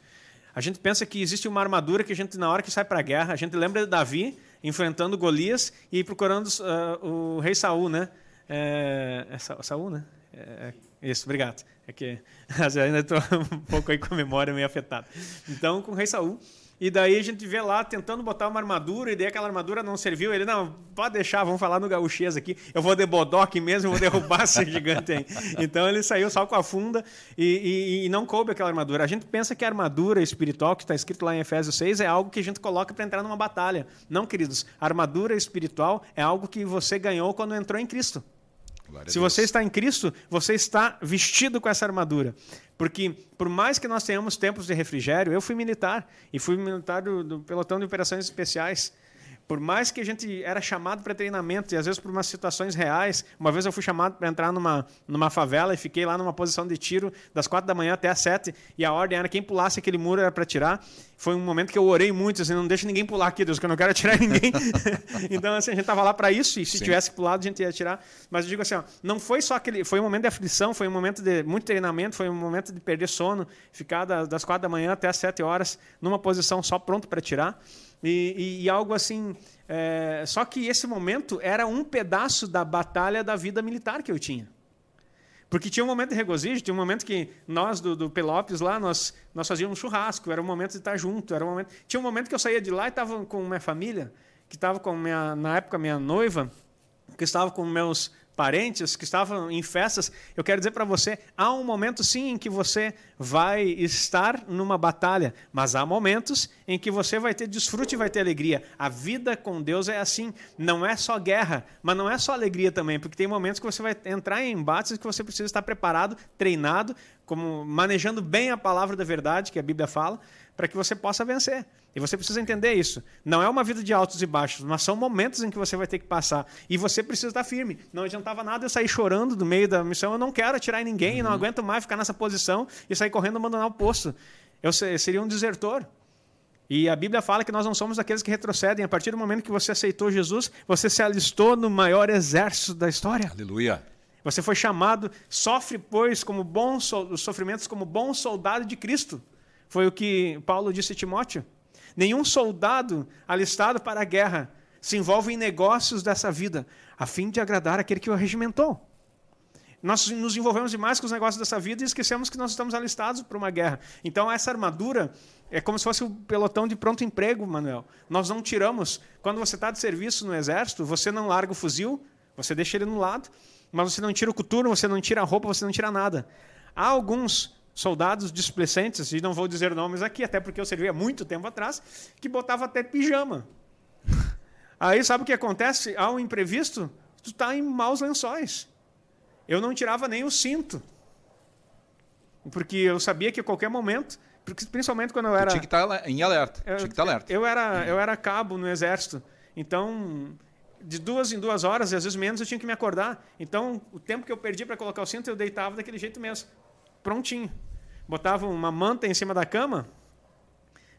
A gente pensa que existe uma armadura que a gente, na hora que sai para a guerra, a gente lembra de Davi enfrentando Golias e procurando uh, o rei Saul, né? É, é Saúl, né? É, é, isso, obrigado. É que *laughs* ainda estou *laughs* um pouco aí com a memória meio afetada. Então, com o rei Saul, E daí a gente vê lá tentando botar uma armadura, e daí aquela armadura não serviu. Ele, não, pode deixar, vamos falar no gauchês aqui. Eu vou de bodoque mesmo, vou derrubar esse *laughs* gigante aí. Então ele saiu só com a funda e, e, e, não coube aquela armadura. A gente pensa que a armadura espiritual, que está escrito lá em Efésios 6, é algo que a gente coloca para entrar numa batalha. Não, queridos. Armadura espiritual é algo que você ganhou quando entrou em Cristo. Se você está em Cristo, você está vestido com essa armadura. Porque, por mais que nós tenhamos tempos de refrigério, eu fui militar, e fui militar do, do pelotão de operações especiais por mais que a gente era chamado para treinamento e às vezes por umas situações reais, uma vez eu fui chamado para entrar numa, numa favela e fiquei lá numa posição de tiro das quatro da manhã até as sete e a ordem era quem pulasse aquele muro era para tirar. Foi um momento que eu orei muito, assim, não deixa ninguém pular aqui, Deus, que eu não quero atirar ninguém. *laughs* então assim, a gente estava lá para isso e se Sim. tivesse pulado a gente ia atirar. Mas eu digo assim, ó, não foi só aquele, foi um momento de aflição, foi um momento de muito treinamento, foi um momento de perder sono, ficar das, das quatro da manhã até as sete horas numa posição só pronto para tirar. E, e, e algo assim. É, só que esse momento era um pedaço da batalha da vida militar que eu tinha. Porque tinha um momento de regozijo, tinha um momento que nós do, do lá, nós, nós fazíamos churrasco, era um momento de estar junto, era um momento... Tinha um momento que eu saía de lá e estava com minha família, que estava com minha, na época minha noiva, que estava com meus parentes que estavam em festas, eu quero dizer para você, há um momento sim em que você vai estar numa batalha, mas há momentos em que você vai ter desfrute e vai ter alegria. A vida com Deus é assim, não é só guerra, mas não é só alegria também, porque tem momentos que você vai entrar em embates que você precisa estar preparado, treinado, como manejando bem a palavra da verdade que a Bíblia fala, para que você possa vencer. E você precisa entender isso. Não é uma vida de altos e baixos, mas são momentos em que você vai ter que passar. E você precisa estar firme. Não adiantava nada eu sair chorando do meio da missão. Eu não quero atirar em ninguém, uhum. não aguento mais ficar nessa posição e sair correndo e abandonar o posto. Eu seria um desertor. E a Bíblia fala que nós não somos aqueles que retrocedem. A partir do momento que você aceitou Jesus, você se alistou no maior exército da história. Aleluia. Você foi chamado, sofre, pois, como bom, os sofrimentos como bom soldado de Cristo. Foi o que Paulo disse a Timóteo. Nenhum soldado alistado para a guerra se envolve em negócios dessa vida, a fim de agradar aquele que o regimentou. Nós nos envolvemos demais com os negócios dessa vida e esquecemos que nós estamos alistados para uma guerra. Então, essa armadura é como se fosse o pelotão de pronto emprego, Manuel. Nós não tiramos. Quando você está de serviço no exército, você não larga o fuzil, você deixa ele no lado, mas você não tira o coturno, você não tira a roupa, você não tira nada. Há alguns soldados displicentes, e não vou dizer nomes aqui, até porque eu servi há muito tempo atrás, que botava até pijama. *laughs* Aí sabe o que acontece? Há um imprevisto, tu está em maus lençóis. Eu não tirava nem o cinto. Porque eu sabia que a qualquer momento, principalmente quando eu era. tinha que estar tá em alerta. Eu, tinha que estar tá alerta. Eu era, eu era cabo no exército. Então, de duas em duas horas, e às vezes menos, eu tinha que me acordar. Então, o tempo que eu perdi para colocar o cinto, eu deitava daquele jeito mesmo prontinho. Botava uma manta em cima da cama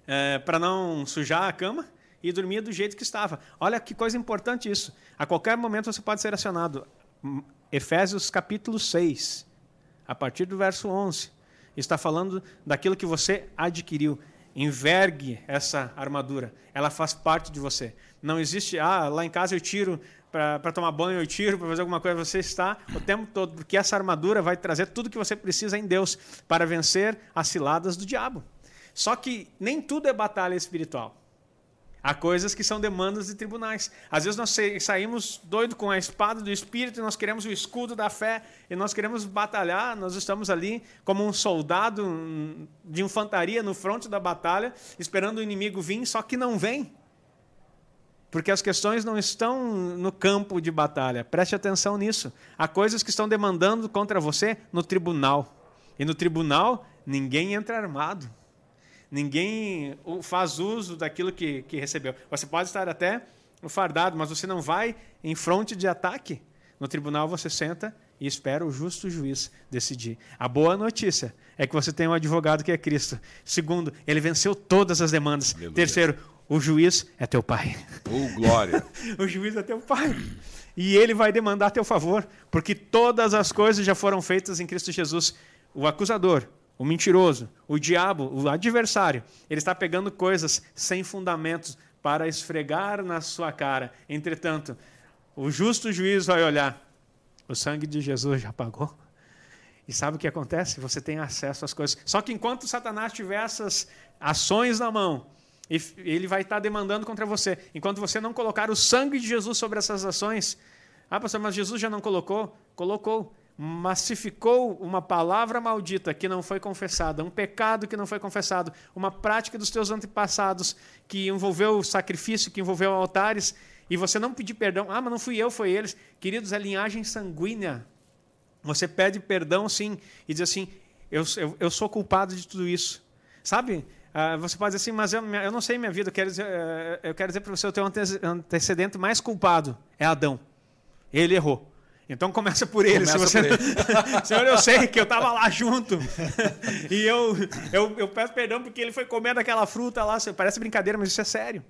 é, para não sujar a cama e dormia do jeito que estava. Olha que coisa importante isso. A qualquer momento você pode ser acionado. Efésios capítulo 6, a partir do verso 11, está falando daquilo que você adquiriu. Envergue essa armadura. Ela faz parte de você. Não existe, ah, lá em casa eu tiro para tomar banho ou tiro, para fazer alguma coisa, você está o tempo todo, porque essa armadura vai trazer tudo que você precisa em Deus para vencer as ciladas do diabo. Só que nem tudo é batalha espiritual. Há coisas que são demandas de tribunais. Às vezes nós saímos doido com a espada do Espírito e nós queremos o escudo da fé e nós queremos batalhar. Nós estamos ali como um soldado de infantaria no fronte da batalha, esperando o inimigo vir, só que não vem. Porque as questões não estão no campo de batalha. Preste atenção nisso. Há coisas que estão demandando contra você no tribunal. E no tribunal, ninguém entra armado. Ninguém faz uso daquilo que, que recebeu. Você pode estar até fardado, mas você não vai em fronte de ataque. No tribunal você senta e espera o justo juiz decidir. A boa notícia é que você tem um advogado que é Cristo. Segundo, ele venceu todas as demandas. Aleluia. Terceiro, o juiz é teu pai. Oh, glória. *laughs* o juiz é teu pai. E ele vai demandar teu favor, porque todas as coisas já foram feitas em Cristo Jesus. O acusador, o mentiroso, o diabo, o adversário, ele está pegando coisas sem fundamentos para esfregar na sua cara. Entretanto, o justo juiz vai olhar. O sangue de Jesus já pagou. E sabe o que acontece? Você tem acesso às coisas. Só que enquanto Satanás tiver essas ações na mão, E ele vai estar demandando contra você. Enquanto você não colocar o sangue de Jesus sobre essas ações. Ah, pastor, mas Jesus já não colocou? Colocou. Mas se ficou uma palavra maldita que não foi confessada, um pecado que não foi confessado, uma prática dos teus antepassados que envolveu sacrifício, que envolveu altares, e você não pedir perdão, ah, mas não fui eu, foi eles. Queridos, a linhagem sanguínea. Você pede perdão, sim, e diz assim: eu, eu, eu sou culpado de tudo isso. Sabe? Ah, você pode dizer assim, mas eu, eu não sei minha vida, eu quero dizer, eh, eu quero dizer para você: o teu antecedente mais culpado é Adão. Ele errou. Então começa por ele. Começa se você... por ele. *laughs* Senhor, eu sei que eu estava lá junto. *laughs* e eu, eu, eu peço perdão porque ele foi comendo aquela fruta lá. Parece brincadeira, mas isso é sério.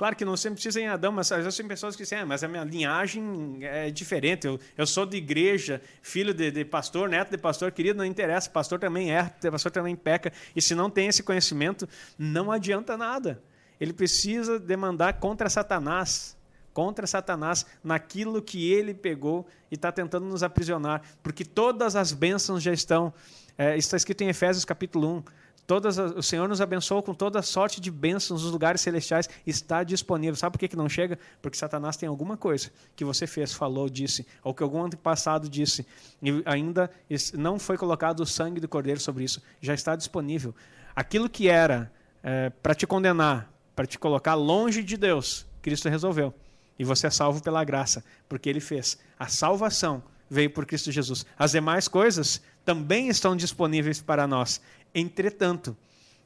Claro que não sempre precisa em Adão, mas às vezes tem pessoas que dizem, ah, mas a minha linhagem é diferente. Eu, eu sou de igreja, filho de, de, pastor, neto de pastor, querido, não interessa. Pastor também erra, pastor também peca. E se não tem esse conhecimento, não adianta nada. Ele precisa demandar contra Satanás contra Satanás naquilo que ele pegou e está tentando nos aprisionar, porque todas as bênçãos já estão, é, está escrito em Efésios capítulo 1, todas, o Senhor nos abençoou com toda sorte de bênçãos nos lugares celestiais, está disponível. Sabe por que, que não chega? Porque Satanás tem alguma coisa que você fez, falou, disse, ou que algum antepassado disse, e ainda não foi colocado o sangue do cordeiro sobre isso, já está disponível. Aquilo que era é, para te condenar, para te colocar longe de Deus, Cristo resolveu. E você é salvo pela graça, porque ele fez. A salvação veio por Cristo Jesus. As demais coisas também estão disponíveis para nós. Entretanto,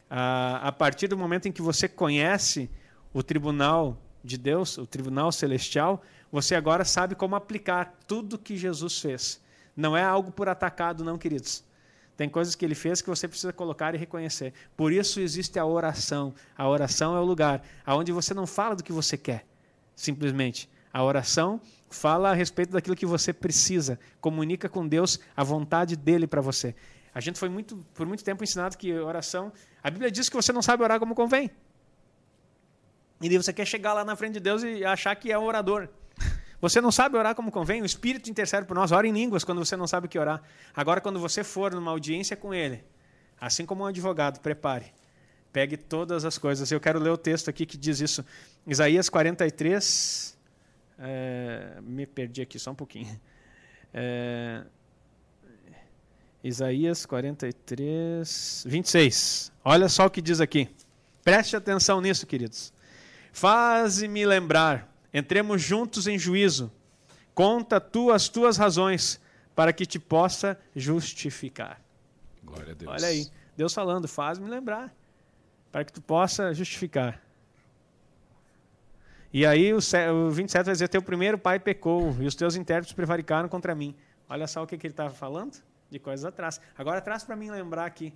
a, partir do momento em que você conhece o tribunal de Deus, o tribunal celestial, você agora sabe como aplicar tudo que Jesus fez. Não é algo por atacado, não, queridos. Tem coisas que ele fez que você precisa colocar e reconhecer. Por isso existe a oração. A oração é o lugar onde você não fala do que você quer simplesmente. A oração fala a respeito daquilo que você precisa, comunica com Deus a vontade dele para você. A gente foi muito, por muito tempo ensinado que oração. A Bíblia diz que você não sabe orar como convém. E daí você quer chegar lá na frente de Deus e achar que é um orador. Você não sabe orar como convém, o Espírito intercede por nós. Ora em línguas quando você não sabe o que orar. Agora, quando você for numa audiência com Ele, assim como um advogado, prepare Pegue todas as coisas. Eu quero ler o texto aqui que diz isso. Isaías 43. É, me perdi aqui só um pouquinho. É, Isaías 43, 26. Olha só o que diz aqui. Preste atenção nisso, queridos. Faze-me lembrar, entremos juntos em juízo. Conta tu as tuas razões, para que te possa justificar. Glória a Deus. Olha aí, Deus falando, faz-me lembrar para que tu possa justificar. E aí o, 27 vai dizer: Teu primeiro pai pecou e os teus intérpretes prevaricaram contra mim. Olha só o que, que ele estava falando de coisas atrás. Agora traz para mim lembrar aqui.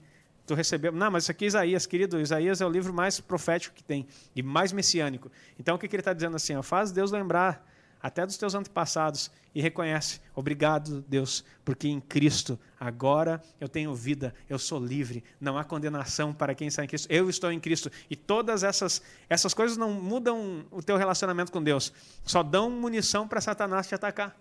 Tu recebeu. Não, mas isso aqui é Isaías, querido. Isaías é o livro mais profético que tem e mais messiânico. Então o que, que ele está dizendo assim? Ó, faz Deus lembrar até dos teus antepassados, e reconhece: obrigado, Deus, porque em Cristo agora eu tenho vida, eu sou livre, não há condenação para quem está em Cristo, eu estou em Cristo. E todas essas, essas coisas não mudam o teu relacionamento com Deus, só dão munição para Satanás te atacar.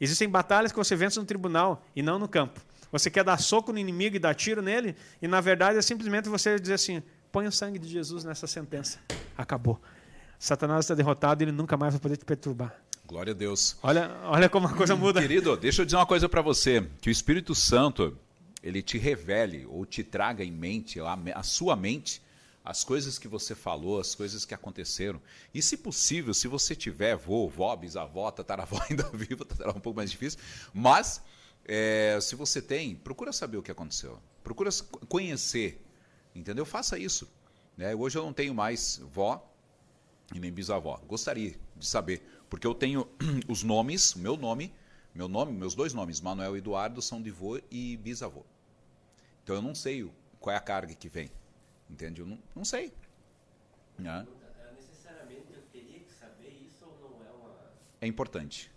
Existem batalhas que você vence no tribunal e não no campo. Você quer dar soco no inimigo e dar tiro nele, e na verdade é simplesmente você dizer assim: põe o sangue de Jesus nessa sentença. Acabou. Satanás está derrotado e ele nunca mais vai poder te perturbar. Glória a Deus. Olha, olha como a coisa hum, muda. Querido, deixa eu dizer uma coisa para você, que o Espírito Santo, ele te revele ou te traga em mente, a, a sua mente, as coisas que você falou, as coisas que aconteceram. E se possível, se você tiver vô, vó, bisavó, tataravó *laughs* ainda viva, tataravó um pouco mais difícil, mas é, se você tem, procura saber o que aconteceu. Procura conhecer, entendeu? Faça isso. Né? Hoje eu não tenho mais vó, e nem bisavó. Gostaria de saber, porque eu tenho *clears throat* os nomes, o meu nome, meu nome, meus dois nomes, Manuel e Eduardo, são de vô e bisavô. Então eu não sei qual é a carga que vem. Entende? Eu não, não sei. Né? Necessariamente eu teria que saber isso ou não é uma. É importante.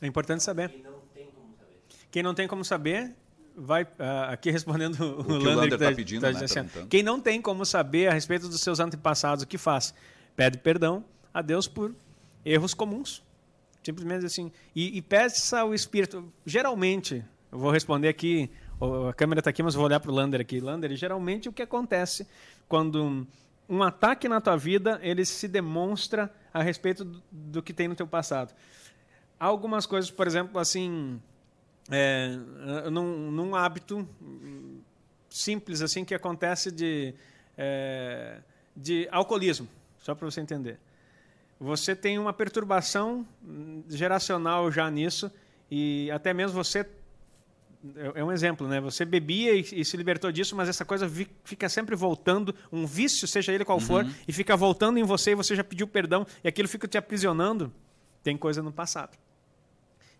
É importante saber. Quem não tem como saber. Quem não tem como saber, vai uh, aqui respondendo o, o, o Lander está tá pedindo, tá, né, assim, Quem não tem como saber a respeito dos seus antepassados, o que faz? Pede perdão a Deus por erros comuns. Simplesmente assim. E, e peça ao Espírito. Geralmente, eu vou responder aqui a câmera está aqui, mas vou olhar para o Lander aqui. Lander, geralmente o que acontece quando um ataque na tua vida, ele se demonstra a respeito do, do que tem no teu passado. Há algumas coisas, por exemplo, assim, é, num, num hábito simples assim que acontece de, é, de alcoolismo, só para você entender. Você tem uma perturbação geracional já nisso e até mesmo você é, é um exemplo, né? Você bebia e, e, se libertou disso, mas essa coisa vi, fica sempre voltando, um vício, seja ele qual for, uhum. e fica voltando em você e você já pediu perdão e aquilo fica te aprisionando. Tem coisa no passado.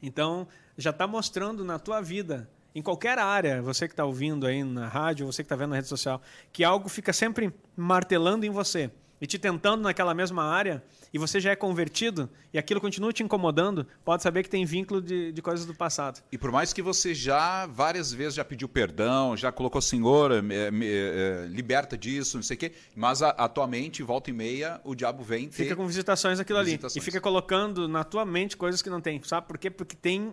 Então, já está mostrando na tua vida, em qualquer área, você que está ouvindo aí na rádio, você que está vendo na rede social, que algo fica sempre martelando em você e te tentando naquela mesma área, e você já é convertido, e aquilo continua te incomodando, pode saber que tem vínculo de, de coisas do passado. E por mais que você já várias vezes já pediu perdão, já colocou Senhor, me, me, eh, liberta disso, não sei o quê, mas a, atualmente, volta e meia, o diabo vem ter... Fica com visitações aquilo visitações. ali, e fica colocando na tua mente coisas que não tem. Sabe por quê? Porque tem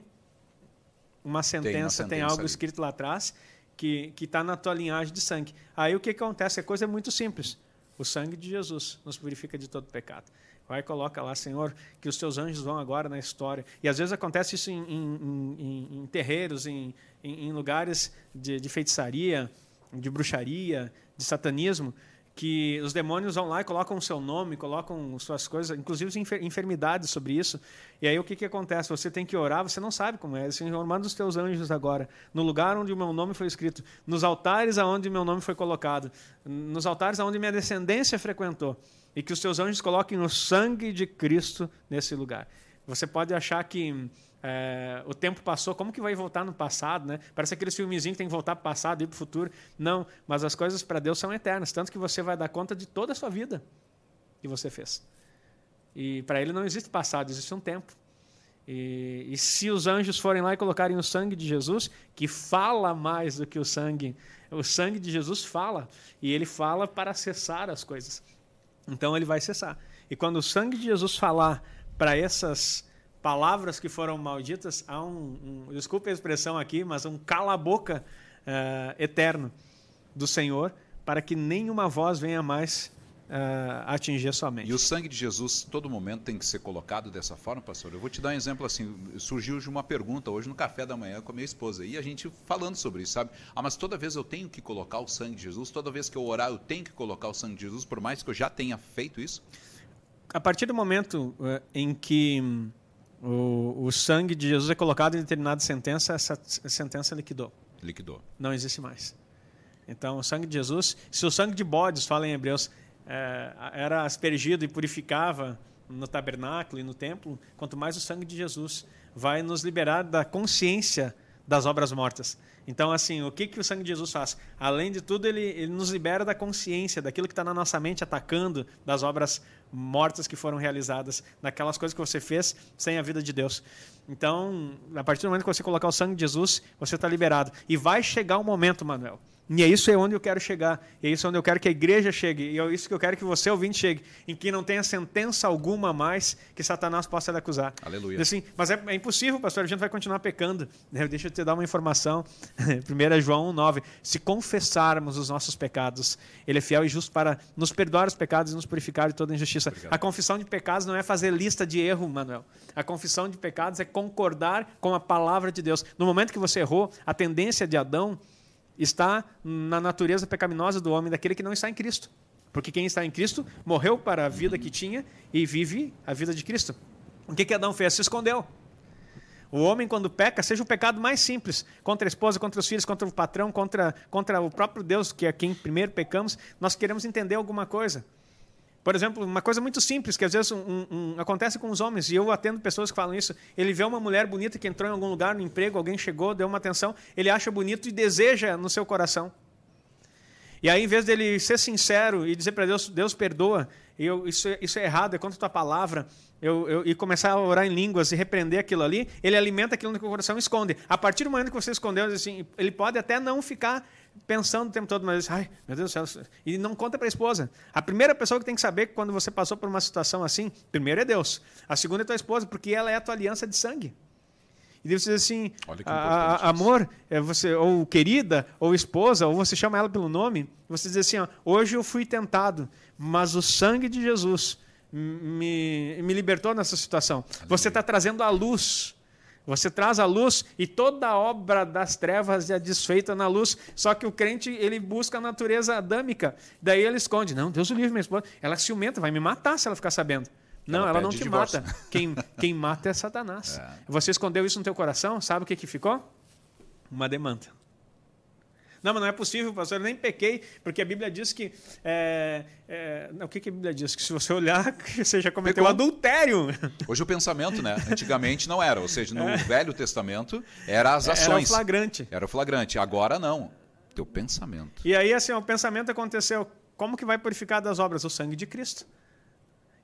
uma sentença, tem, uma sentença, tem algo ali. escrito lá atrás, que está na tua linhagem de sangue. Aí o que acontece? A coisa é muito simples o sangue de Jesus nos purifica de todo pecado. Vai e coloca lá, Senhor, que os teus anjos vão agora na história. E às vezes acontece isso em, em, em, em terreiros, em, lugares de, de feitiçaria, de bruxaria, de satanismo, que os demônios vão lá e colocam o seu nome, colocam suas coisas, inclusive enfermidades sobre isso. E aí o que, que acontece? Você tem que orar, você não sabe como é. Senhor, manda os teus anjos agora, no lugar onde o meu nome foi escrito, nos altares aonde o meu nome foi colocado, nos altares aonde minha descendência frequentou, e que os teus anjos coloquem o sangue de Cristo nesse lugar. Você pode achar que é, o tempo passou, como que vai voltar no passado, né? Parece aqueles filmezinhos que tem que voltar para o passado e para o futuro. Não, mas as coisas para Deus são eternas, tanto que você vai dar conta de toda a sua vida que você fez. E para Ele não existe passado, existe um tempo. E, e, se os anjos forem lá e colocarem o sangue de Jesus, que fala mais do que o sangue, o sangue de Jesus fala, e ele fala para cessar as coisas. Então ele vai cessar. E quando o sangue de Jesus falar para essas palavras que foram malditas, há um, um desculpe a expressão aqui, mas um cala-boca uh, eterno do Senhor, para que nenhuma voz venha mais uh, atingir sua mente. E o sangue de Jesus, todo momento, tem que ser colocado dessa forma, pastor? Eu vou te dar um exemplo assim. Surgiu de uma pergunta hoje no café da manhã com a minha esposa, e a gente falando sobre isso, sabe? Ah, mas toda vez eu tenho que colocar o sangue de Jesus, toda vez que eu orar, eu tenho que colocar o sangue de Jesus, por mais que eu já tenha feito isso? A partir do momento uh, em que o, o sangue de Jesus é colocado em determinada sentença, essa sentença liquidou. Liquidou. Não existe mais. Então, o sangue de Jesus, se o sangue de bodes, fala em Hebreus, é, era aspergido e purificava no tabernáculo e no templo, quanto mais o sangue de Jesus vai nos liberar da consciência das obras mortas. Então, assim, o que, que o sangue de Jesus faz? Além de tudo, ele, ele nos libera da consciência, daquilo que está na nossa mente atacando, das obras mortas que foram realizadas, daquelas coisas que você fez sem a vida de Deus. Então, a partir do momento que você colocar o sangue de Jesus, você está liberado. E vai chegar um momento, Manuel, e é isso é onde eu quero chegar. E é isso onde eu quero que a igreja chegue. E é isso que eu quero que você, ouvinte, chegue. Em que não tenha sentença alguma mais que Satanás possa lhe acusar. Aleluia. Assim, mas é, é impossível, pastor. A gente vai continuar pecando. *laughs* Deixa eu te dar uma informação. *laughs* 1 João 9. Se confessarmos os nossos pecados, Ele é fiel e justo para nos perdoar os pecados e nos purificar de toda injustiça. Obrigado. A confissão de pecados não é fazer lista de erro, Manuel. A confissão de pecados é concordar com a palavra de Deus. No momento que você errou, a tendência de Adão está na natureza pecaminosa do homem, daquele que não está em Cristo. Porque quem está em Cristo morreu para a vida que tinha e vive a vida de Cristo. O que, que Adão fez? Se escondeu. O homem, quando peca, seja o pecado mais simples, contra a esposa, contra os filhos, contra o patrão, contra, contra o próprio Deus, que é quem primeiro pecamos, nós queremos entender alguma coisa. Por exemplo, uma coisa muito simples, que às vezes um, um, acontece com os homens, e eu atendo pessoas que falam isso. Ele vê uma mulher bonita que entrou em algum lugar, no emprego, alguém chegou, deu uma atenção, ele acha bonito e deseja no seu coração. E aí, em vez dele ser sincero e dizer para Deus, Deus perdoa, eu, isso, é, isso é errado, é contra a tua palavra, eu, eu, e começar a orar em línguas e repreender aquilo ali, ele alimenta aquilo no teu coração e esconde. A partir do momento que você escondeu, assim, ele pode até não ficar pensando o tempo todo, mas ai, meu Deus do céu, e não conta para a esposa. A primeira pessoa que tem que saber que quando você passou por uma situação assim, primeiro é Deus. A segunda é tua esposa, porque ela é a tua aliança de sangue. E você diz assim, Olha que "A- amor, é você, ou querida, ou esposa, ou você chama ela pelo nome, você diz assim, ó, hoje eu fui tentado, mas o sangue de Jesus me, me libertou nessa situação. Você está trazendo a luz. Você traz a luz e toda a obra das trevas é desfeita na luz. Só que o crente, ele busca a natureza adâmica. Daí ele esconde. Não, Deus o livre, minha esposa. Ela é ciumenta, vai me matar se ela ficar sabendo. Não, Ela ela, não te divórcio. mata. Quem, quem mata é Satanás. *laughs* É. Você escondeu isso no teu coração, sabe o que, que ficou? Uma demanda. Não, mas não é possível, pastor, eu nem pequei, porque a Bíblia diz que. é, é, não, o que, que a Bíblia diz? Que se você olhar, *laughs* você já cometeu Pecou. adultério. Hoje o pensamento, né? Antigamente não era. Ou seja, no Velho Testamento era as É. Era o ações. flagrante. Era o flagrante. Agora não. Teu pensamento. E aí, assim, o pensamento aconteceu. Como que vai purificar das obras? O sangue de Cristo.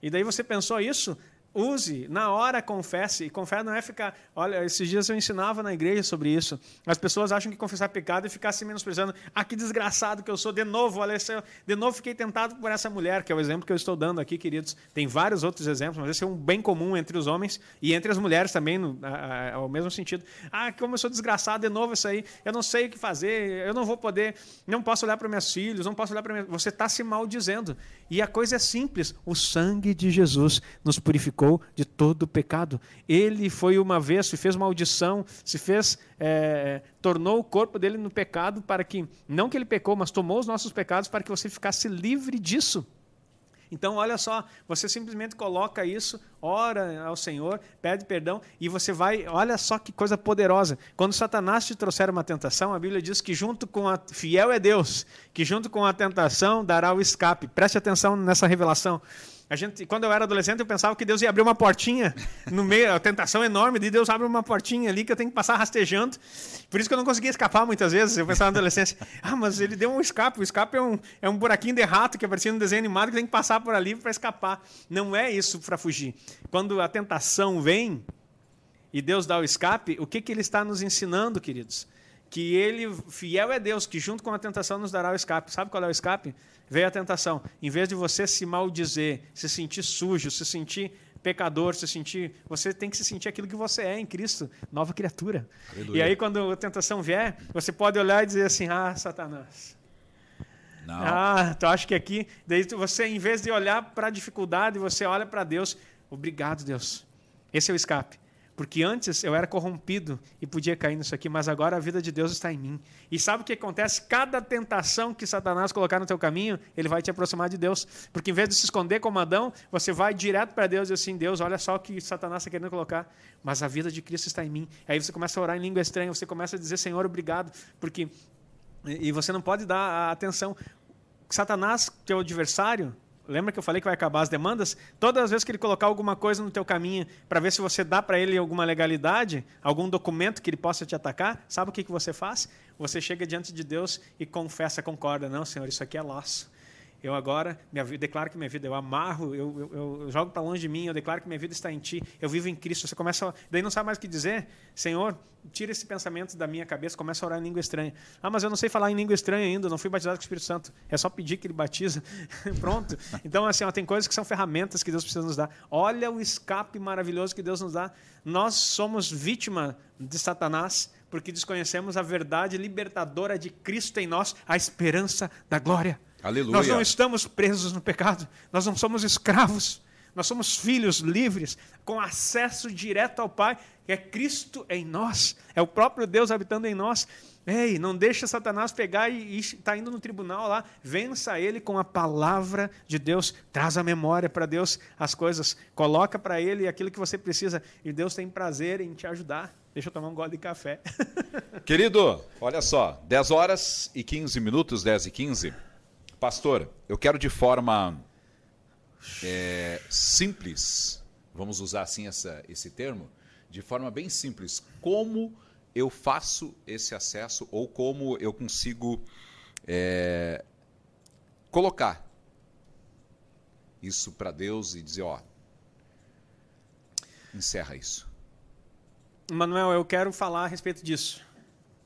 E daí você pensou isso? Use, na hora confesse. E confessa não é ficar. Olha, esses dias eu ensinava na igreja sobre isso. As pessoas acham que confessar pecado é ficar se menosprezando. Ah, que desgraçado que eu sou. De novo, olha, esse- de novo fiquei tentado por essa mulher, que é o exemplo que eu estou dando aqui, queridos. Tem vários outros exemplos, mas esse é um bem comum entre os homens e entre as mulheres também, no, a- a- ao mesmo sentido. Ah, como eu sou desgraçado, de novo isso aí. Eu não sei o que fazer, eu não vou poder, não posso olhar para meus filhos, não posso olhar para minha... Você está se maldizendo. E a coisa é simples: o sangue de Jesus nos purificou de todo o pecado. Ele foi uma vez, se fez maldição, se fez, é, tornou o corpo dele no pecado para que, não que ele pecou, mas tomou os nossos pecados para que você ficasse livre disso. Então, olha só, você simplesmente coloca isso, ora ao Senhor, pede perdão e você vai. Olha só que coisa poderosa. Quando Satanás te trouxer uma tentação, a Bíblia diz que junto com a. Fiel é Deus, que junto com a tentação dará o escape. Preste atenção nessa revelação. A gente, quando eu era adolescente, eu pensava que Deus ia abrir uma portinha no meio, a tentação enorme de Deus abre uma portinha ali que eu tenho que passar rastejando. Por isso que eu não conseguia escapar muitas vezes. Eu pensava na adolescência, *laughs* ah, mas ele deu um escape. O escape é um, é um buraquinho de rato que aparecia no desenho animado que tem que passar por ali para escapar. Não é isso para fugir. Quando a tentação vem e Deus dá o escape, o que, que ele está nos ensinando, queridos? Que ele, fiel é Deus, que junto com a tentação nos dará o escape. Sabe qual é o escape? Veio a tentação. Em vez de você se maldizer, se sentir sujo, se sentir pecador, se sentir. Você tem que se sentir aquilo que você é em Cristo, nova criatura. Aleluia. E aí, quando a tentação vier, você pode olhar e dizer assim: Ah, Satanás. Não. Ah, tu acha que aqui. Daí você, em vez de olhar para a dificuldade, você olha para Deus. Obrigado, Deus. Esse é o escape. Porque antes eu era corrompido e podia cair nisso aqui, mas agora a vida de Deus está em mim. E sabe o que acontece? Cada tentação que Satanás colocar no teu caminho, ele vai te aproximar de Deus. Porque em vez de se esconder como Adão, você vai direto para Deus e assim, Deus, olha só o que Satanás está querendo colocar, mas a vida de Cristo está em mim. Aí você começa a orar em língua estranha, você começa a dizer, Senhor, obrigado, porque e você não pode dar atenção. Satanás, teu adversário, lembra que eu falei que vai acabar as demandas? Todas as vezes que ele colocar alguma coisa no teu caminho para ver se você dá para ele alguma legalidade, algum documento que ele possa te atacar, sabe o que, que você faz? Você chega diante de Deus e confessa, concorda. Não, Senhor, isso aqui é laço. Eu agora minha declaro que minha vida, eu amarro, eu, eu, eu jogo para longe de mim, eu declaro que minha vida está em Ti, eu vivo em Cristo. Você começa, daí não sabe mais o que dizer, Senhor, tira esse pensamento da minha cabeça, começa a orar em língua estranha. Ah, mas eu não sei falar em língua estranha ainda, não fui batizado com o Espírito Santo. É só pedir que Ele batiza, *laughs* pronto. Então, assim, ó, tem coisas que são ferramentas que Deus precisa nos dar. Olha o escape maravilhoso que Deus nos dá. Nós somos vítima de Satanás porque desconhecemos a verdade libertadora de Cristo em nós, a esperança da glória. Aleluia. Nós não estamos presos no pecado, nós não somos escravos, nós somos filhos livres, com acesso direto ao Pai, que é Cristo em nós, é o próprio Deus habitando em nós. Ei, não deixa Satanás pegar e está indo no tribunal lá, vença ele com a palavra de Deus, traz a memória para Deus as coisas, coloca para ele aquilo que você precisa, e Deus tem prazer em te ajudar. Deixa eu tomar um gole de café. *laughs* Querido, olha só, 10 horas e 15 minutos, 10 e 15. Pastor, eu quero de forma é, simples, vamos usar assim essa, esse termo, de forma bem simples, como eu faço esse acesso ou como eu consigo é, colocar isso para Deus e dizer, ó, encerra isso. Manuel, eu quero falar a respeito disso.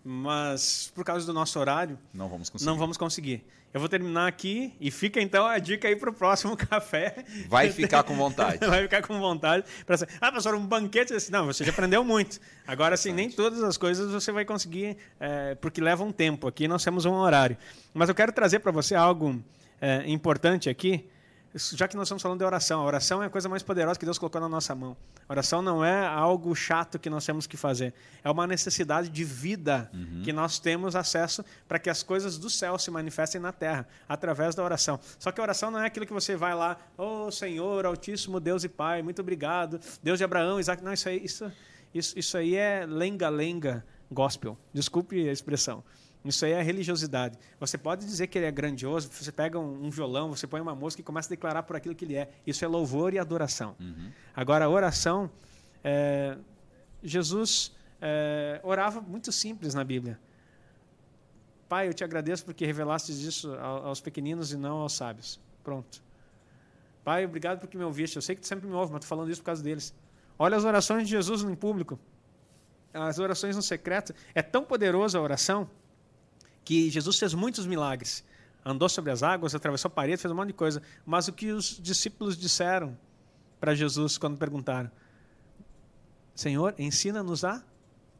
mas por causa do nosso horário, Não vamos conseguir. não vamos conseguir. Eu vou terminar aqui e fica então a dica aí para o próximo *laughs* café. Vai ficar com vontade. *laughs* Vai ficar com vontade. Pra... Ah, pastor, um banquete assim. Não, você já aprendeu muito. Agora, assim, nem todas as coisas você vai conseguir, é, porque leva um tempo. Aqui nós temos um horário. Mas eu quero trazer para você algo é, importante aqui, já que nós estamos falando de oração. A oração é a coisa mais poderosa que Deus colocou na nossa mão. A oração não é algo chato que nós temos que fazer. É uma necessidade de vida que nós temos acesso para que as coisas do céu se manifestem na terra, através da oração. Só que a oração não é aquilo que você vai lá, ô Senhor, Altíssimo Deus e Pai, muito obrigado. Deus de Abraão, Isaac. Não, isso aí, isso, isso, isso aí é lenga-lenga gospel. Desculpe a expressão. Isso aí é religiosidade. Você pode dizer que ele é grandioso, você pega um, um violão, você põe uma música e começa a declarar por aquilo que ele é. Isso é louvor e adoração. Agora, a oração, é, Jesus é, orava muito simples na Bíblia. Pai, eu te agradeço porque revelaste isso ao- aos pequeninos e não aos sábios. Pronto. Pai, obrigado porque me ouviste. Eu sei que tu sempre me ouve, mas estou falando isso por causa deles. Olha as orações de Jesus em público. As orações no secreto. É tão poderosa a oração que Jesus fez muitos milagres. Andou sobre as águas, atravessou a parede, fez um monte de coisa. Mas o que os discípulos disseram para Jesus quando perguntaram? Senhor, ensina-nos a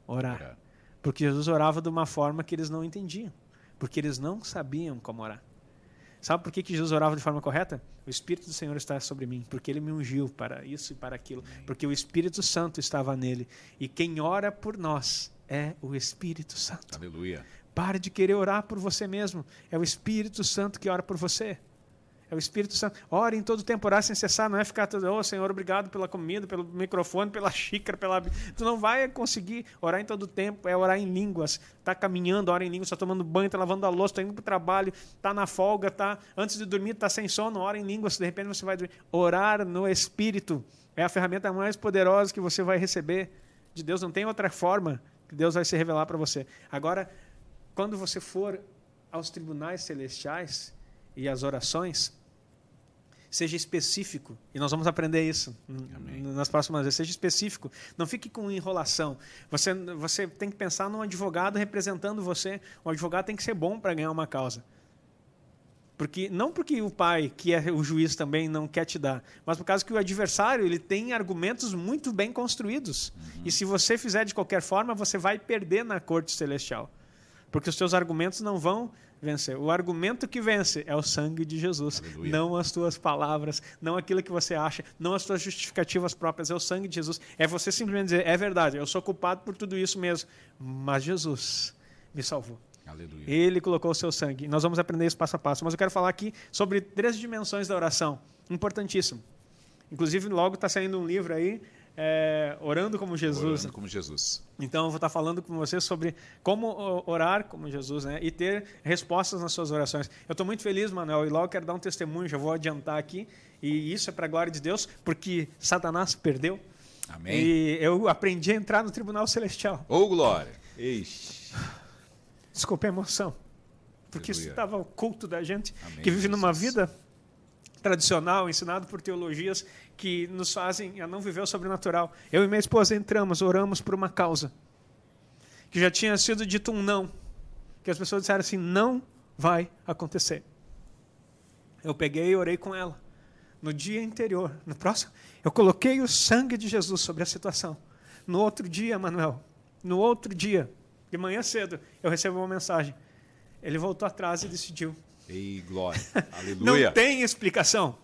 orar. Porque Jesus orava de uma forma que eles não entendiam. Porque eles não sabiam como orar. Sabe por que, que Jesus orava de forma correta? O Espírito do Senhor está sobre mim, porque ele me ungiu para isso e para aquilo, porque o Espírito Santo estava nele. E quem ora por nós é o Espírito Santo. Aleluia. Pare de querer orar por você mesmo. É o Espírito Santo que ora por você. É o Espírito Santo. Ore em todo tempo, orar sem cessar. Não é ficar todo, oh Senhor, obrigado pela comida, pelo microfone, pela *laughs* xícara, pela. Tu não vai conseguir orar em todo tempo. É orar em línguas. Está caminhando, ora em línguas, está tomando banho, está lavando a louça, está indo para o trabalho, está na folga, está antes de dormir, está sem sono, ora em línguas. De repente você vai dormir. Orar no Espírito é a ferramenta mais poderosa que você vai receber de Deus. Não tem outra forma que Deus vai se revelar para você. Agora, quando você for aos tribunais celestiais e às orações, seja específico. E nós vamos aprender isso Amém. nas próximas vezes. Seja específico. Não fique com enrolação. Você, você tem que pensar num advogado representando você. O advogado tem que ser bom para ganhar uma causa. Porque, não porque o pai, que é o juiz também, não quer te dar, mas por causa que o adversário ele tem argumentos muito bem construídos. E se você fizer de qualquer forma, você vai perder na corte celestial. Porque os seus argumentos não vão vencer. O argumento que vence é o sangue de Jesus, Aleluia. não as tuas palavras, não aquilo que você acha, não as tuas justificativas próprias, é o sangue de Jesus. É você simplesmente dizer, é verdade, eu sou culpado por tudo isso mesmo, mas Jesus me salvou. Aleluia. Ele colocou o seu sangue. Nós vamos aprender isso passo a passo. Mas eu quero falar aqui sobre três dimensões da oração. Importantíssimo. Inclusive, logo está saindo um livro aí, é, Orando como Jesus. Orando como Jesus. Então, eu vou estar falando com você sobre como orar como Jesus né? e ter respostas nas suas orações. Eu estou muito feliz, Manuel, e logo quero dar um testemunho, já vou adiantar aqui. E isso é para a glória de Deus, porque Satanás perdeu. Amém. E eu aprendi a entrar no tribunal celestial. Ô, glória. Ixi. Desculpa a emoção. Porque isso Aleluia. estava oculto da gente, Amém, que vive numa Jesus. vida tradicional, ensinado por teologias que nos fazem a não viver o sobrenatural. Eu e minha esposa entramos, oramos por uma causa. Que já tinha sido dito um não. Que as pessoas disseram assim: não vai acontecer. Eu peguei e orei com ela. No dia anterior, no próximo, eu coloquei o sangue de Jesus sobre a situação. No outro dia, Manuel, no outro dia, de manhã cedo, eu recebo uma mensagem. Ele voltou atrás e decidiu. Ei, glória. *laughs* Não Aleluia. tem explicação.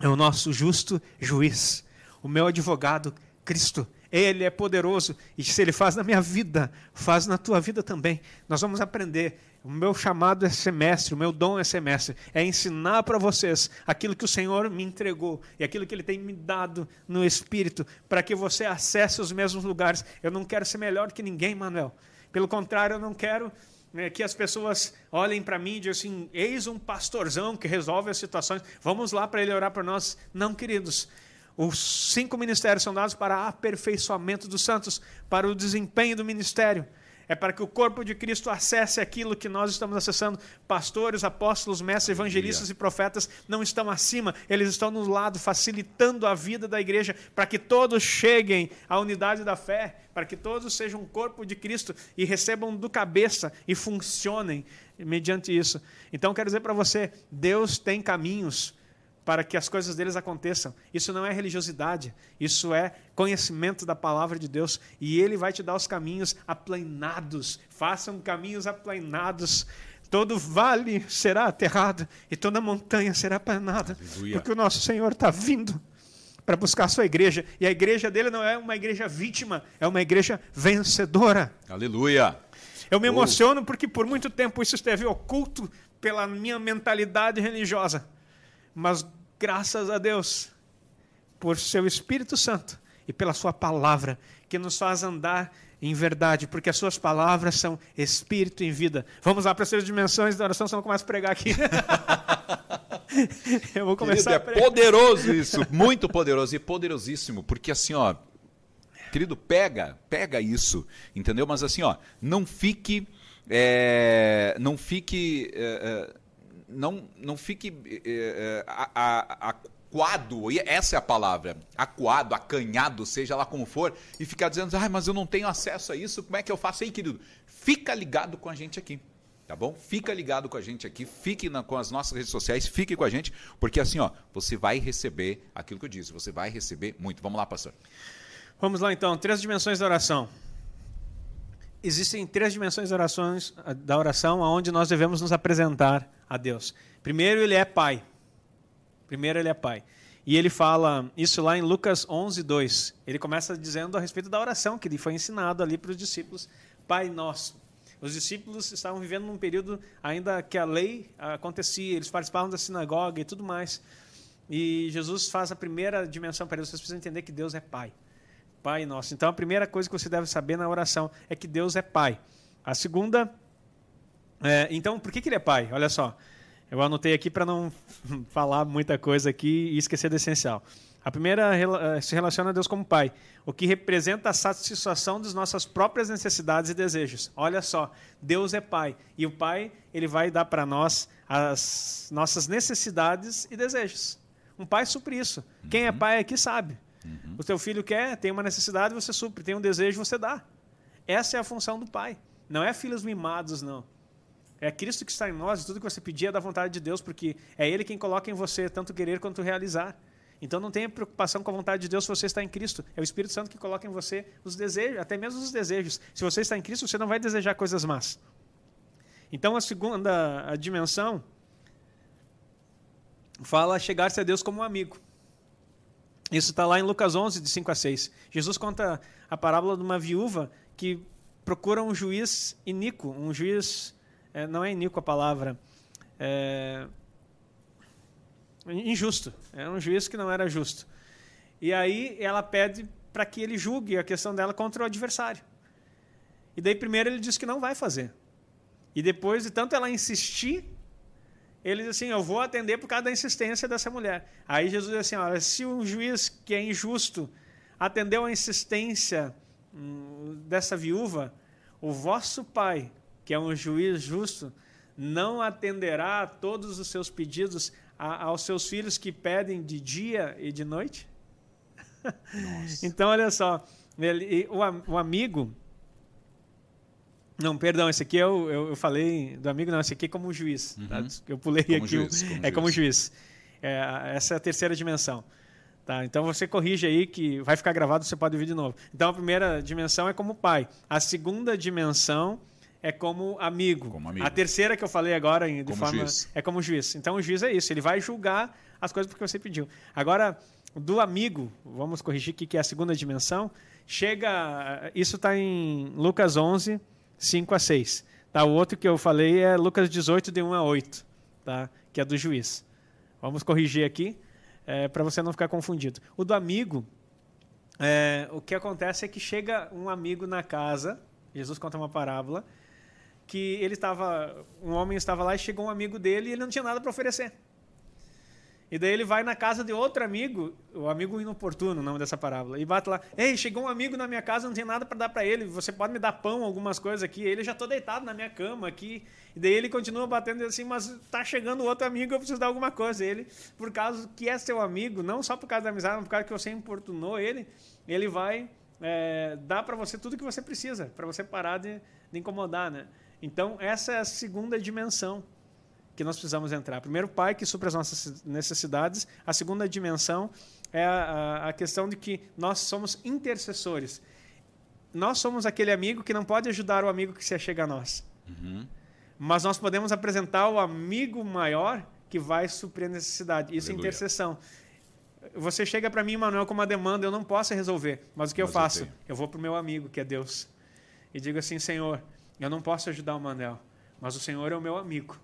É o nosso justo juiz, o meu advogado, Cristo. Ele é poderoso e se ele faz na minha vida, faz na tua vida também. Nós vamos aprender. O meu chamado é semestre, o meu dom é semestre, é ensinar para vocês aquilo que o Senhor me entregou e aquilo que Ele tem me dado no Espírito, para que você acesse os mesmos lugares. Eu não quero ser melhor que ninguém, Manuel. Pelo contrário, eu não quero né, que as pessoas olhem para mim e digam assim: eis um pastorzão que resolve as situações, vamos lá para ele orar por nós. Não, queridos. Os cinco ministérios são dados para aperfeiçoamento dos santos, para o desempenho do ministério. É para que o corpo de Cristo acesse aquilo que nós estamos acessando. Pastores, apóstolos, mestres, evangelistas e profetas não estão acima, eles estão no lado, facilitando a vida da igreja, para que todos cheguem à unidade da fé, para que todos sejam um corpo de Cristo e recebam do cabeça e funcionem mediante isso. Então, quero dizer para você: Deus tem caminhos para que as coisas deles aconteçam. Isso não é religiosidade, isso é conhecimento da palavra de Deus. E Ele vai te dar os caminhos aplainados. Façam caminhos aplainados. Todo vale será aterrado e toda montanha será aplanada. Porque o nosso Senhor está vindo para buscar a sua igreja. E a igreja dele não é uma igreja vítima, é uma igreja vencedora. Aleluia. Eu me emociono porque por muito tempo isso esteve oculto pela minha mentalidade religiosa. Mas graças a Deus por seu Espírito Santo e pela sua palavra que nos faz andar em verdade, porque as suas palavras são espírito em vida. Vamos lá para as três dimensões da oração, senão eu começo a pregar aqui. *laughs* eu vou começar querido, É poderoso isso, muito poderoso e poderosíssimo, porque assim, ó, querido, pega, pega isso, entendeu? Mas assim, ó, não fique, é, não fique é, não, não fique é, aquado, essa é a palavra, aquado, acanhado, seja lá como for, e ficar dizendo, ah, mas eu não tenho acesso a isso, como é que eu faço? aí, querido, fica ligado com a gente aqui. Tá bom? Fica ligado com a gente aqui, fique na, com as nossas redes sociais, fique com a gente, porque assim, ó, você vai receber aquilo que eu disse, você vai receber muito. Vamos lá, pastor. Vamos lá então, três dimensões da oração existem três dimensões da, orações, da oração aonde nós devemos nos apresentar a Deus. Primeiro, ele é Pai. Primeiro, ele é Pai. E ele fala isso lá em Lucas 11, 2. Ele começa dizendo a respeito da oração que ele foi ensinado ali para os discípulos, Pai Nosso. Os discípulos estavam vivendo num período ainda que a lei acontecia, eles participavam da sinagoga e tudo mais. E Jesus faz a primeira dimensão para eles, vocês precisam entender que Deus é Pai. Pai nosso. Então a primeira coisa que você deve saber na oração é que Deus é Pai. A segunda, é, então por que, que ele é Pai? Olha só, eu anotei aqui para não *laughs* falar muita coisa aqui e esquecer do essencial. A primeira é, se relaciona a Deus como Pai, o que representa a satisfação das nossas próprias necessidades e desejos. Olha só, Deus é Pai e o Pai ele vai dar para nós as nossas necessidades e desejos. Um pai supre isso. Quem é uhum. pai aqui sabe. Uhum. O teu filho quer, tem uma necessidade, você supre. Tem um desejo, você dá. Essa é a função do pai. Não é filhos mimados, não. É Cristo que está em nós e tudo que você pedir é da vontade de Deus, porque é Ele quem coloca em você tanto querer quanto realizar. Então não tenha preocupação com a vontade de Deus se você está em Cristo. É o Espírito Santo que coloca em você os desejos, até mesmo os desejos. Se você está em Cristo, você não vai desejar coisas más. Então a segunda a dimensão fala chegar-se a Deus como um amigo. Isso está lá em Lucas 11, de 5 a 6. Jesus conta a parábola de uma viúva que procura um juiz iníquo, um juiz, é, não é iníquo a palavra, é, injusto. É um juiz que não era justo. E aí ela pede para que ele julgue a questão dela contra o adversário. E daí primeiro ele diz que não vai fazer. E depois de tanto ela insistir, ele diz assim: Eu vou atender por causa da insistência dessa mulher. Aí Jesus diz assim: Olha, se um juiz que é injusto atendeu a insistência hum, dessa viúva, o vosso pai, que é um juiz justo, não atenderá a todos os seus pedidos a, aos seus filhos que pedem de dia e de noite? *laughs* então, olha só, ele, o, o amigo não, perdão, esse aqui eu, eu, eu, falei do amigo, não, esse aqui é como juiz. Tá? Uhum. Tá? Eu pulei como aqui. Juiz, como é juiz. como juiz. É, essa é a terceira dimensão. Tá? Então você corrige aí que vai ficar gravado, você pode ouvir de novo. Então a primeira dimensão é como pai. A segunda dimensão é como amigo. Como amigo. A terceira que eu falei agora de como forma juiz. é como juiz. Então o juiz é isso, ele vai julgar as coisas porque você pediu. Agora, do amigo, vamos corrigir aqui que é a segunda dimensão, chega, isso está em Lucas 11, 5 a 6. Tá? O outro que eu falei é Lucas 18, de 1 a 8, tá? que é do juiz. Vamos corrigir aqui, é, para você não ficar confundido. O do amigo, é, o que acontece é que chega um amigo na casa, Jesus conta uma parábola, que ele estava, um homem estava lá e chegou um amigo dele e ele não tinha nada para oferecer. E daí ele vai na casa de outro amigo, o amigo inoportuno, o nome dessa parábola, e bate lá: Ei, chegou um amigo na minha casa, não tem nada para dar para ele, você pode me dar pão, algumas coisas aqui. Ele já tô deitado na minha cama aqui. E daí ele continua batendo assim: Mas tá chegando outro amigo, eu preciso dar alguma coisa. Ele, por causa que é seu amigo, não só por causa da amizade, mas por causa que você importunou ele, ele vai é, dar para você tudo que você precisa, para você parar de, de incomodar, né? Então, essa é a segunda dimensão que nós precisamos entrar. Primeiro, Pai que supra as nossas necessidades. A segunda dimensão é a, a, questão de que nós somos intercessores. Nós somos aquele amigo que não pode ajudar o amigo que se achega a nós. Uhum. Mas nós podemos apresentar o amigo maior que vai suprir a necessidade. Isso Aleluia. é intercessão. Você chega para mim, Manuel, com uma demanda, eu não posso resolver. Mas o que mas eu faço? Eu, eu vou para o meu amigo, que é Deus. E digo assim, Senhor, eu não posso ajudar o Manuel, mas o Senhor é o meu amigo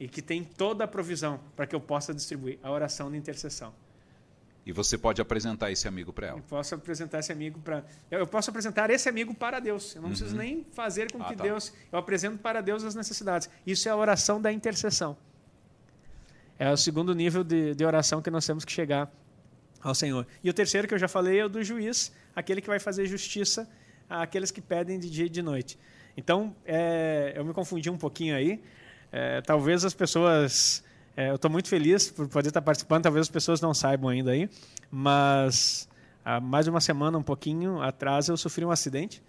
e que tem toda a provisão para que eu possa distribuir a oração de intercessão. E você pode apresentar esse amigo para ela. Eu posso apresentar esse amigo para. Eu posso apresentar esse amigo para Deus. Eu não uhum. preciso nem fazer com ah, que tá. Deus. Eu apresento para Deus as necessidades. Isso é a oração da intercessão. É o segundo nível de, de oração que nós temos que chegar ao Senhor. E o terceiro que eu já falei é o do juiz, aquele que vai fazer justiça àqueles que pedem de dia e de noite. Então, é, eu me confundi um pouquinho aí, é, talvez as pessoas. É, eu estou muito feliz por poder estar participando, talvez as pessoas não saibam ainda aí, mas há mais de uma semana, um pouquinho atrás, eu sofri um acidente.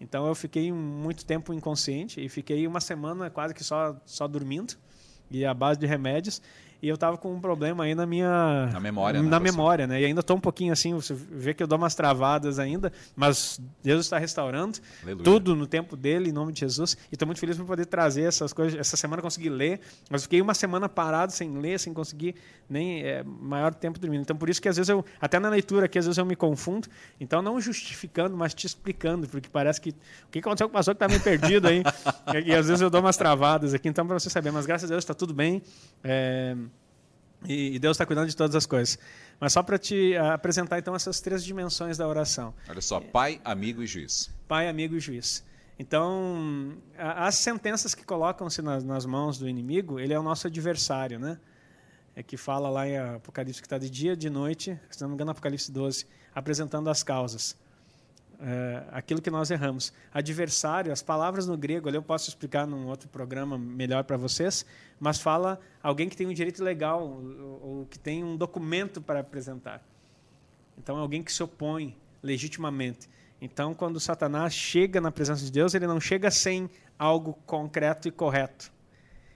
Então eu fiquei muito tempo inconsciente e fiquei uma semana quase que só, só dormindo e à base de remédios e eu estava com um problema aí na minha na memória na né, memória né? E ainda estou um pouquinho assim você vê que eu dou umas travadas ainda mas Deus está restaurando Aleluia. tudo no tempo dele em nome de Jesus. E estou muito feliz por poder trazer essas coisas. Essa semana consegui ler mas fiquei uma semana parado sem ler sem conseguir nem é, maior tempo dormindo. Então por isso que às vezes eu até na leitura aqui às vezes eu me confundo. Então não justificando mas te explicando porque parece que o que aconteceu com o pastor que está meio perdido aí *laughs* e, e, às vezes eu dou umas travadas aqui então para você saber. Mas graças a Deus está tudo bem. É, e, Deus está cuidando de todas as coisas. Mas só para te uh, apresentar então essas três dimensões da oração. Olha só, pai, amigo e juiz. Pai, amigo e juiz. Então, as sentenças que colocam-se nas, nas, mãos do inimigo, ele é o nosso adversário, né? É que fala lá em Apocalipse que está de dia, de noite, se não me engano, Apocalipse 12, apresentando as causas é, aquilo que nós erramos. Adversário, as palavras no grego, ali eu posso explicar num outro programa melhor para vocês, mas fala alguém que tem um direito legal ou, ou que tem um documento para apresentar. Então, é alguém que se opõe legitimamente. Então, quando Satanás chega na presença de Deus, ele não chega sem algo concreto e correto.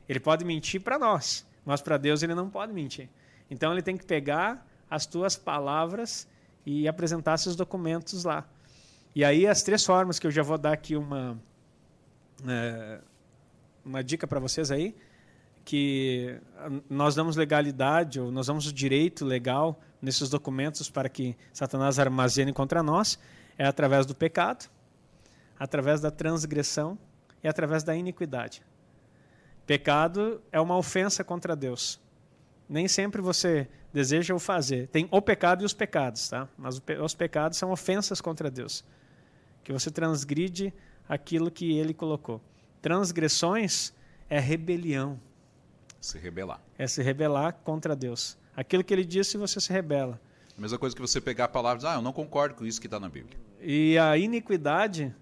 Ele pode mentir para nós, mas para Deus ele não pode mentir. Então, ele tem que pegar as tuas palavras e apresentar esses documentos lá. E aí as três formas que eu já vou dar aqui uma é, uma dica para vocês aí, que nós damos legalidade ou nós damos o direito legal nesses documentos para que Satanás armazene contra nós é através do pecado, através da transgressão e através da iniquidade. Pecado é uma ofensa contra Deus. Nem sempre você deseja o fazer. Tem o pecado e os pecados, tá? Mas os pecados são ofensas contra Deus que você transgride aquilo que ele colocou. Transgressões é rebelião. Se rebelar. É se rebelar contra Deus. Aquilo que ele disse, você se rebela. A mesma coisa que você pegar palavras, ah, eu não concordo com isso que está na Bíblia. E a iniquidade,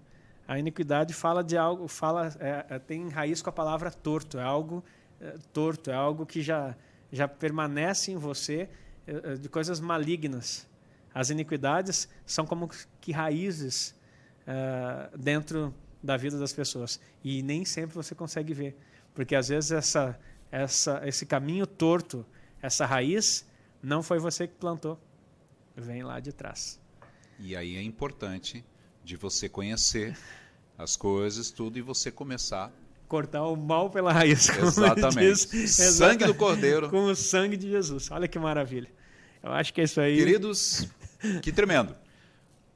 a iniquidade fala de algo, fala, é, é tem raiz com a palavra torto, é algo é, torto, é algo que já, já permanece em você é, é de coisas malignas. As iniquidades são como que raízes uh, dentro da vida das pessoas. E nem sempre você consegue ver. Porque às vezes essa, essa, esse caminho torto, essa raiz, não foi você que plantou. Vem lá de trás. E aí é importante de você conhecer as coisas, tudo, e você começar cortar o mal pela raiz. Exatamente. Diz. Sangue do Cordeiro. *laughs* Com o sangue de Jesus. Olha que maravilha. Eu acho que é isso aí. Queridos, que tremendo.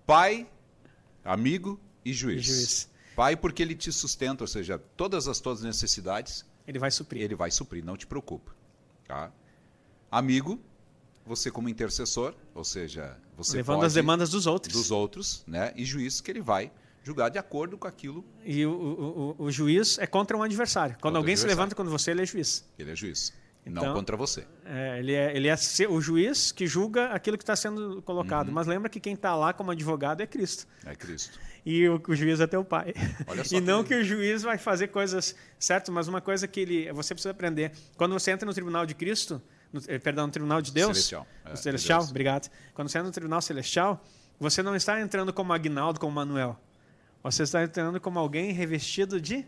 Pai amigo e juiz. juiz. Pai, porque ele te sustenta, ou seja, todas as tuas necessidades. Ele vai suprir. Ele vai suprir, não te preocupa. Tá? Amigo, você como intercessor, ou seja, você levando as demandas dos outros. Dos outros, né? E juiz que ele vai julgar de acordo com aquilo. E o, o, o juiz é contra um adversário. Quando contra alguém se levanta quando você, ele é juiz. Ele é juiz. Não Então, contra você. É, ele é, ele é o juiz que julga aquilo que está sendo colocado. Uhum. Mas lembra que quem está lá como advogado é Cristo. É Cristo. E o, o juiz é teu pai. Olha só e que não lindo. que o juiz vai fazer coisas certas, mas uma coisa que ele, você precisa aprender. Quando você entra no tribunal de Cristo, no, eh, perdão, no tribunal de Deus, Celestial. É, no de celestial, Deus. obrigado. Quando você entra no tribunal celestial, você não está entrando como Agnaldo, como Manuel. Você está entrando como alguém revestido de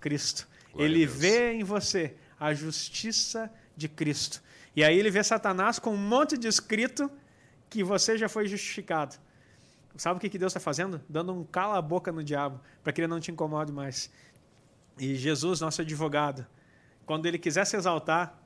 Cristo. Glória ele vê em você a justiça de Cristo. E aí ele vê Satanás com um monte de escrito que você já foi justificado. Sabe o que que Deus está fazendo? Dando um cala-boca no diabo, para que ele não te incomode mais. E Jesus, nosso advogado, quando ele quiser se exaltar,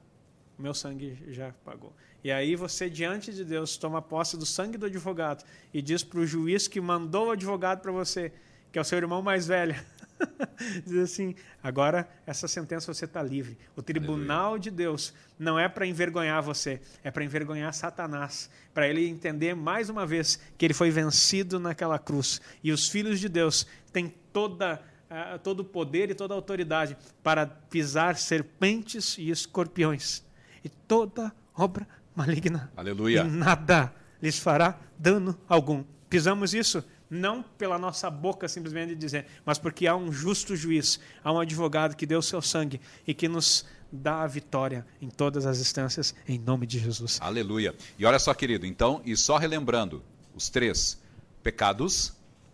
meu sangue já pagou. E aí você, diante de Deus, toma posse do sangue do advogado e diz para o juiz que mandou o advogado para você, que é o seu irmão mais velho, *laughs* *laughs* diz assim: agora essa sentença você está livre. O tribunal de Deus não é para envergonhar você, é para envergonhar Satanás, para ele entender mais uma vez que ele foi vencido naquela cruz. E os filhos de Deus têm toda ah, todo o poder e toda a autoridade para pisar serpentes e escorpiões. E toda obra maligna. Aleluia. E nada lhes fará dano algum. Pisamos isso não pela nossa boca simplesmente de dizer, mas porque há um justo juiz, há um advogado que deu seu sangue e que nos dá a vitória em todas as instâncias, em nome de Jesus. Aleluia. E olha só, querido, então, e só relembrando, os três pecados,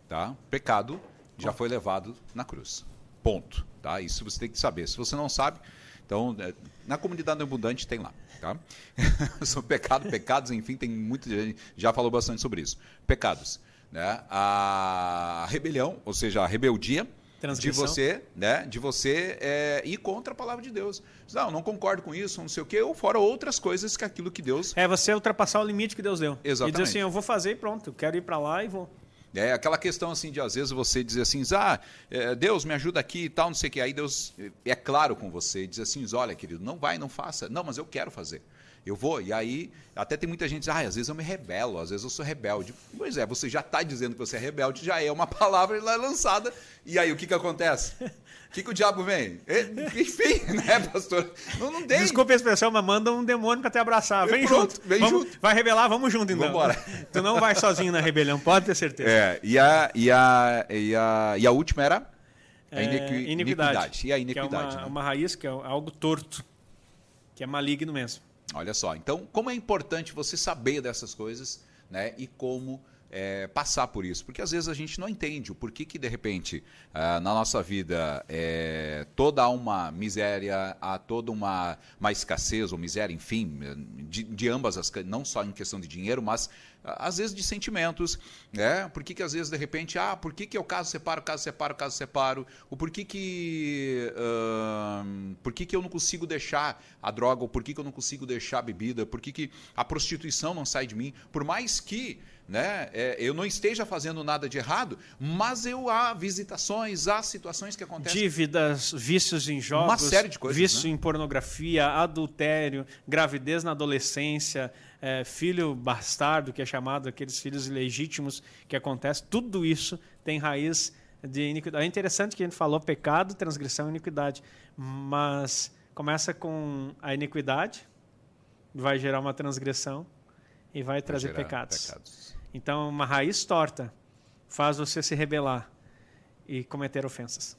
tá? Pecado já foi levado na cruz. Ponto. Tá? Isso você tem que saber. Se você não sabe, então, é, na comunidade abundante tem lá. Tá? *laughs* Sobre pecado, pecados, enfim, tem muita gente já falou bastante sobre isso. Pecados. Né? A rebelião, ou seja, a rebeldia de você, né? De você é, ir contra a palavra de Deus. Não, não concordo com isso, não sei o quê, ou fora outras coisas que aquilo que Deus É você ultrapassar o limite que Deus deu. Exatamente. E dizer assim, eu vou fazer e pronto, eu quero ir para lá e vou. É aquela questão assim de às vezes você dizer assim, ah, é, Deus me ajuda aqui e tal, não sei o que. Aí Deus é claro com você diz assim, olha, querido, não vai, não faça. Não, mas eu quero fazer. Eu vou. E aí, até tem muita gente que diz, ah, às vezes eu me rebelo, às vezes eu sou rebelde. Pois é, você já está dizendo que você é rebelde, já é uma *laughs* palavra lá lançada. E aí, o que, que acontece? O que, que o diabo vem? Enfim, *laughs* né, pastor? Não, não tem. Desculpa a expressão, mas manda um demônio para te abraçar. Vem Pronto, junto. vem Vamos- junto. Vai rebelar, vamos junto então. Vambora. Tu não vai sozinho na rebelião, pode ter certeza. É, e a, e a, e a, e a última era a É, iniqui- iniquidade. E a Que é iniquidade. uma, né? uma raiz que é algo torto, que é maligno mesmo. Olha só, então como é importante você saber dessas coisas, né? E como é, passar por isso, porque às vezes a gente não entende o porquê que de repente ah, na nossa vida é, toda uma miséria, há toda uma, uma escassez ou miséria, enfim, de, de ambas as, não só em questão de dinheiro, mas ah, às vezes de sentimentos, né? Por que, que às vezes de repente, ah, por que, que eu caso separo, caso separo, caso separo? O porquê que, ahn, por que, que eu não consigo deixar a droga? Ou por que, que eu não consigo deixar a bebida? Por que, que a prostituição não sai de mim? Por mais que né, é, eu não esteja fazendo nada de errado, mas eu há visitações, há situações que acontecem. Dívidas, vícios em jogos, Uma série de coisas, vício né? em pornografia, adultério, gravidez na adolescência, é, filho bastardo, que é chamado aqueles filhos ilegítimos que acontece, tudo isso tem raiz de iniquidade. É interessante que a gente falou pecado, transgressão e iniquidade, mas começa com a iniquidade, vai gerar uma transgressão e vai trazer gerar pecados. pecados. Então, uma raiz torta faz você se rebelar e cometer ofensas.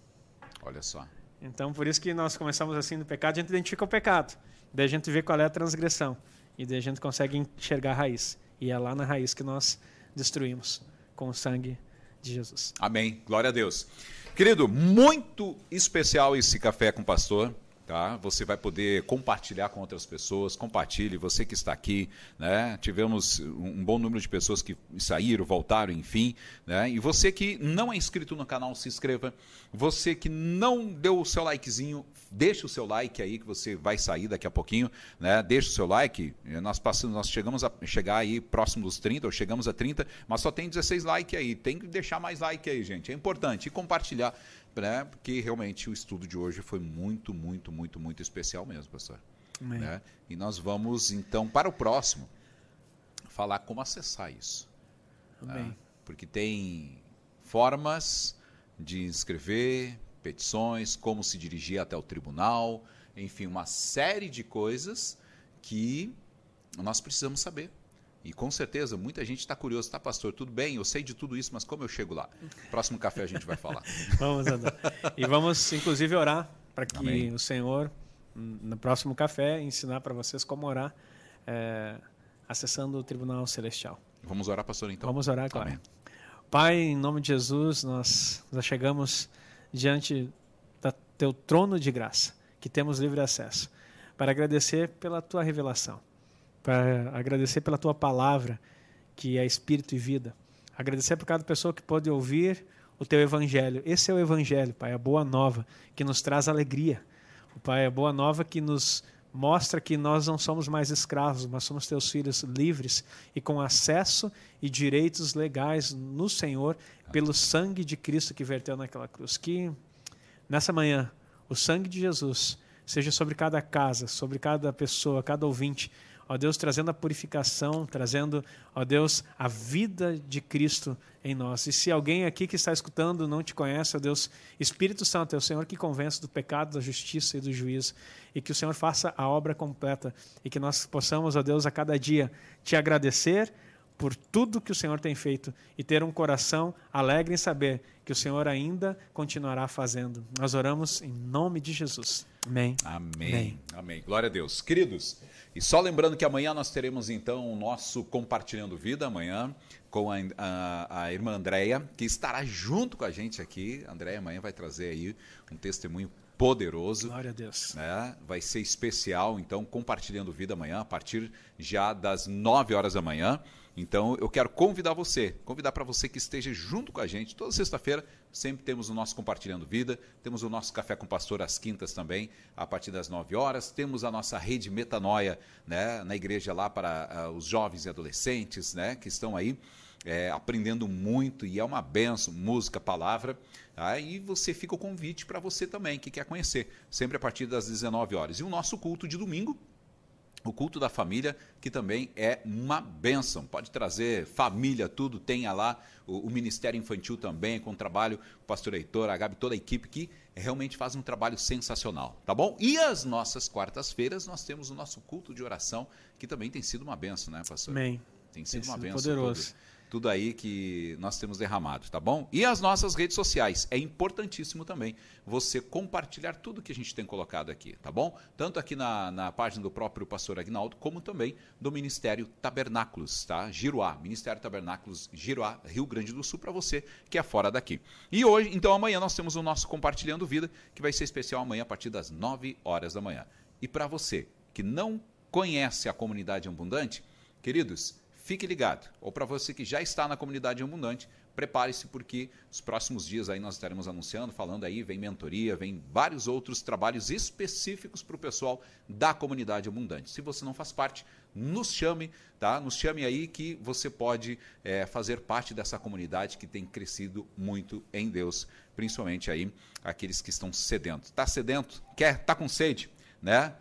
Olha só. Então, por isso que nós começamos assim no pecado, a gente identifica o pecado. Daí a gente vê qual é a transgressão. E daí a gente consegue enxergar a raiz. E é lá na raiz que nós destruímos com o sangue de Jesus. Amém. Glória a Deus. Querido, muito especial esse café com o pastor. Tá? Você vai poder compartilhar com outras pessoas, compartilhe, você que está aqui, né? Tivemos um bom número de pessoas que saíram, voltaram, enfim, né? E você que não é inscrito no canal, se inscreva. Você que não deu o seu likezinho, deixa o seu like aí que você vai sair daqui a pouquinho, né? Deixa o seu like. Nós passamos, nós chegamos a chegar aí próximo dos 30, ou chegamos a 30, mas só tem 16 likes aí. Tem que deixar mais like aí, gente. É importante e compartilhar né? Porque realmente o estudo de hoje foi muito, muito, muito, muito especial mesmo, pastor. Amém. Né? E nós vamos então para o próximo falar como acessar isso, Amém. né? porque tem formas de inscrever petições, como se dirigir até o tribunal, enfim, uma série de coisas que nós precisamos saber. E com certeza muita gente está curioso, tá, pastor? Tudo bem, eu sei de tudo isso, mas como eu chego lá? Próximo café a gente vai falar. *laughs* vamos andar. E vamos, inclusive, orar para que Amém. o Senhor, no próximo café, ensinar para vocês como orar, é, acessando o Tribunal Celestial. Vamos orar, pastor, então. Vamos orar, claro. Amém. Pai, em nome de Jesus, nós já chegamos diante do teu trono de graça, que temos livre acesso, para agradecer pela tua revelação, para agradecer pela tua palavra, que é espírito e vida. Agradecer por cada pessoa que pôde ouvir o teu evangelho. Esse é o evangelho, Pai, a boa nova que nos traz alegria. O Pai, a boa nova que nos mostra que nós não somos mais escravos, mas somos teus filhos livres e com acesso e direitos legais no Senhor pelo sangue de Cristo que verteu naquela cruz. Que nessa manhã o sangue de Jesus seja sobre cada casa, sobre cada pessoa, cada ouvinte, ó Deus, trazendo a purificação, trazendo, ó Deus, a vida de Cristo em nós. E se alguém aqui que está escutando não te conhece, ó Deus, Espírito Santo é o Senhor que convence do pecado, da justiça e do juízo, e que o Senhor faça a obra completa e que nós possamos, ó Deus, a cada dia te agradecer por tudo que o Senhor tem feito e ter um coração alegre em saber que o Senhor ainda continuará fazendo. Nós oramos em nome de Jesus. Amém. Amém. Amém. Amém. Glória a Deus. Queridos, e só lembrando que amanhã nós teremos então o nosso Compartilhando Vida, amanhã, com a, a, a irmã Andréia, que estará junto com a gente aqui. Andréia amanhã vai trazer aí um testemunho poderoso. Glória a Deus. né? Vai ser especial, então, compartilhando vida amanhã, a partir já das 9 horas da manhã. Então, eu quero convidar você, convidar para você que esteja junto com a gente. Toda sexta-feira, sempre temos o nosso Compartilhando Vida, temos o nosso Café com Pastor às quintas também, a partir das 9 horas. Temos a nossa rede Metanoia, né, na igreja lá para ah, os jovens e adolescentes, né, que estão aí é, aprendendo muito e é uma benção, música, palavra. Aí você fica o convite para você também, que quer conhecer, sempre a partir das 19 horas. E o nosso culto de domingo, o culto da família, que também é uma benção. Pode trazer família, tudo, tenha lá o, o Ministério Infantil também, com o trabalho, o pastor Heitor, a Gabi, toda a equipe que realmente faz um trabalho sensacional, tá bom? E as nossas quartas-feiras nós temos o nosso culto de oração, que também tem sido uma benção, né, pastor? Amém. Tem sido Tem uma sido benção. poderoso. Tudo aí que nós temos derramado, tá bom? E as nossas redes sociais. É importantíssimo também você compartilhar tudo que a gente tem colocado aqui, tá bom? Tanto aqui na, na página do próprio pastor Agnaldo, como também do Ministério Tabernáculos, tá? Giroá, Ministério Tabernáculos Giroá, Rio Grande do Sul, para você que é fora daqui. E hoje, então amanhã, nós temos o nosso Compartilhando Vida, que vai ser especial amanhã a partir das 9 horas da manhã. E para você que não conhece a comunidade abundante, queridos, fique ligado. Ou para você que já está na comunidade abundante, prepare-se porque nos próximos dias aí nós estaremos anunciando, falando aí, vem mentoria, vem vários outros trabalhos específicos para o pessoal da comunidade abundante. Se você não faz parte, nos chame, tá? Nos chame aí que você pode é, fazer parte dessa comunidade que tem crescido muito em Deus, principalmente aí aqueles que estão sedentos. Tá sedento? Quer? Tá com sede, né?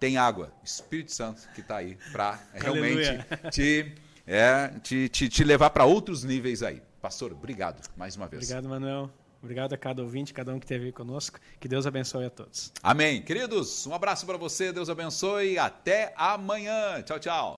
Tem água, Espírito Santo que está aí para *laughs* realmente te, é, te, te, te levar para outros níveis aí. Pastor, obrigado mais uma vez. Obrigado, Manuel. Obrigado a cada ouvinte, cada um que esteve conosco. Que Deus abençoe a todos. Amém. Queridos, um abraço para você, Deus abençoe. Até amanhã. Tchau, tchau.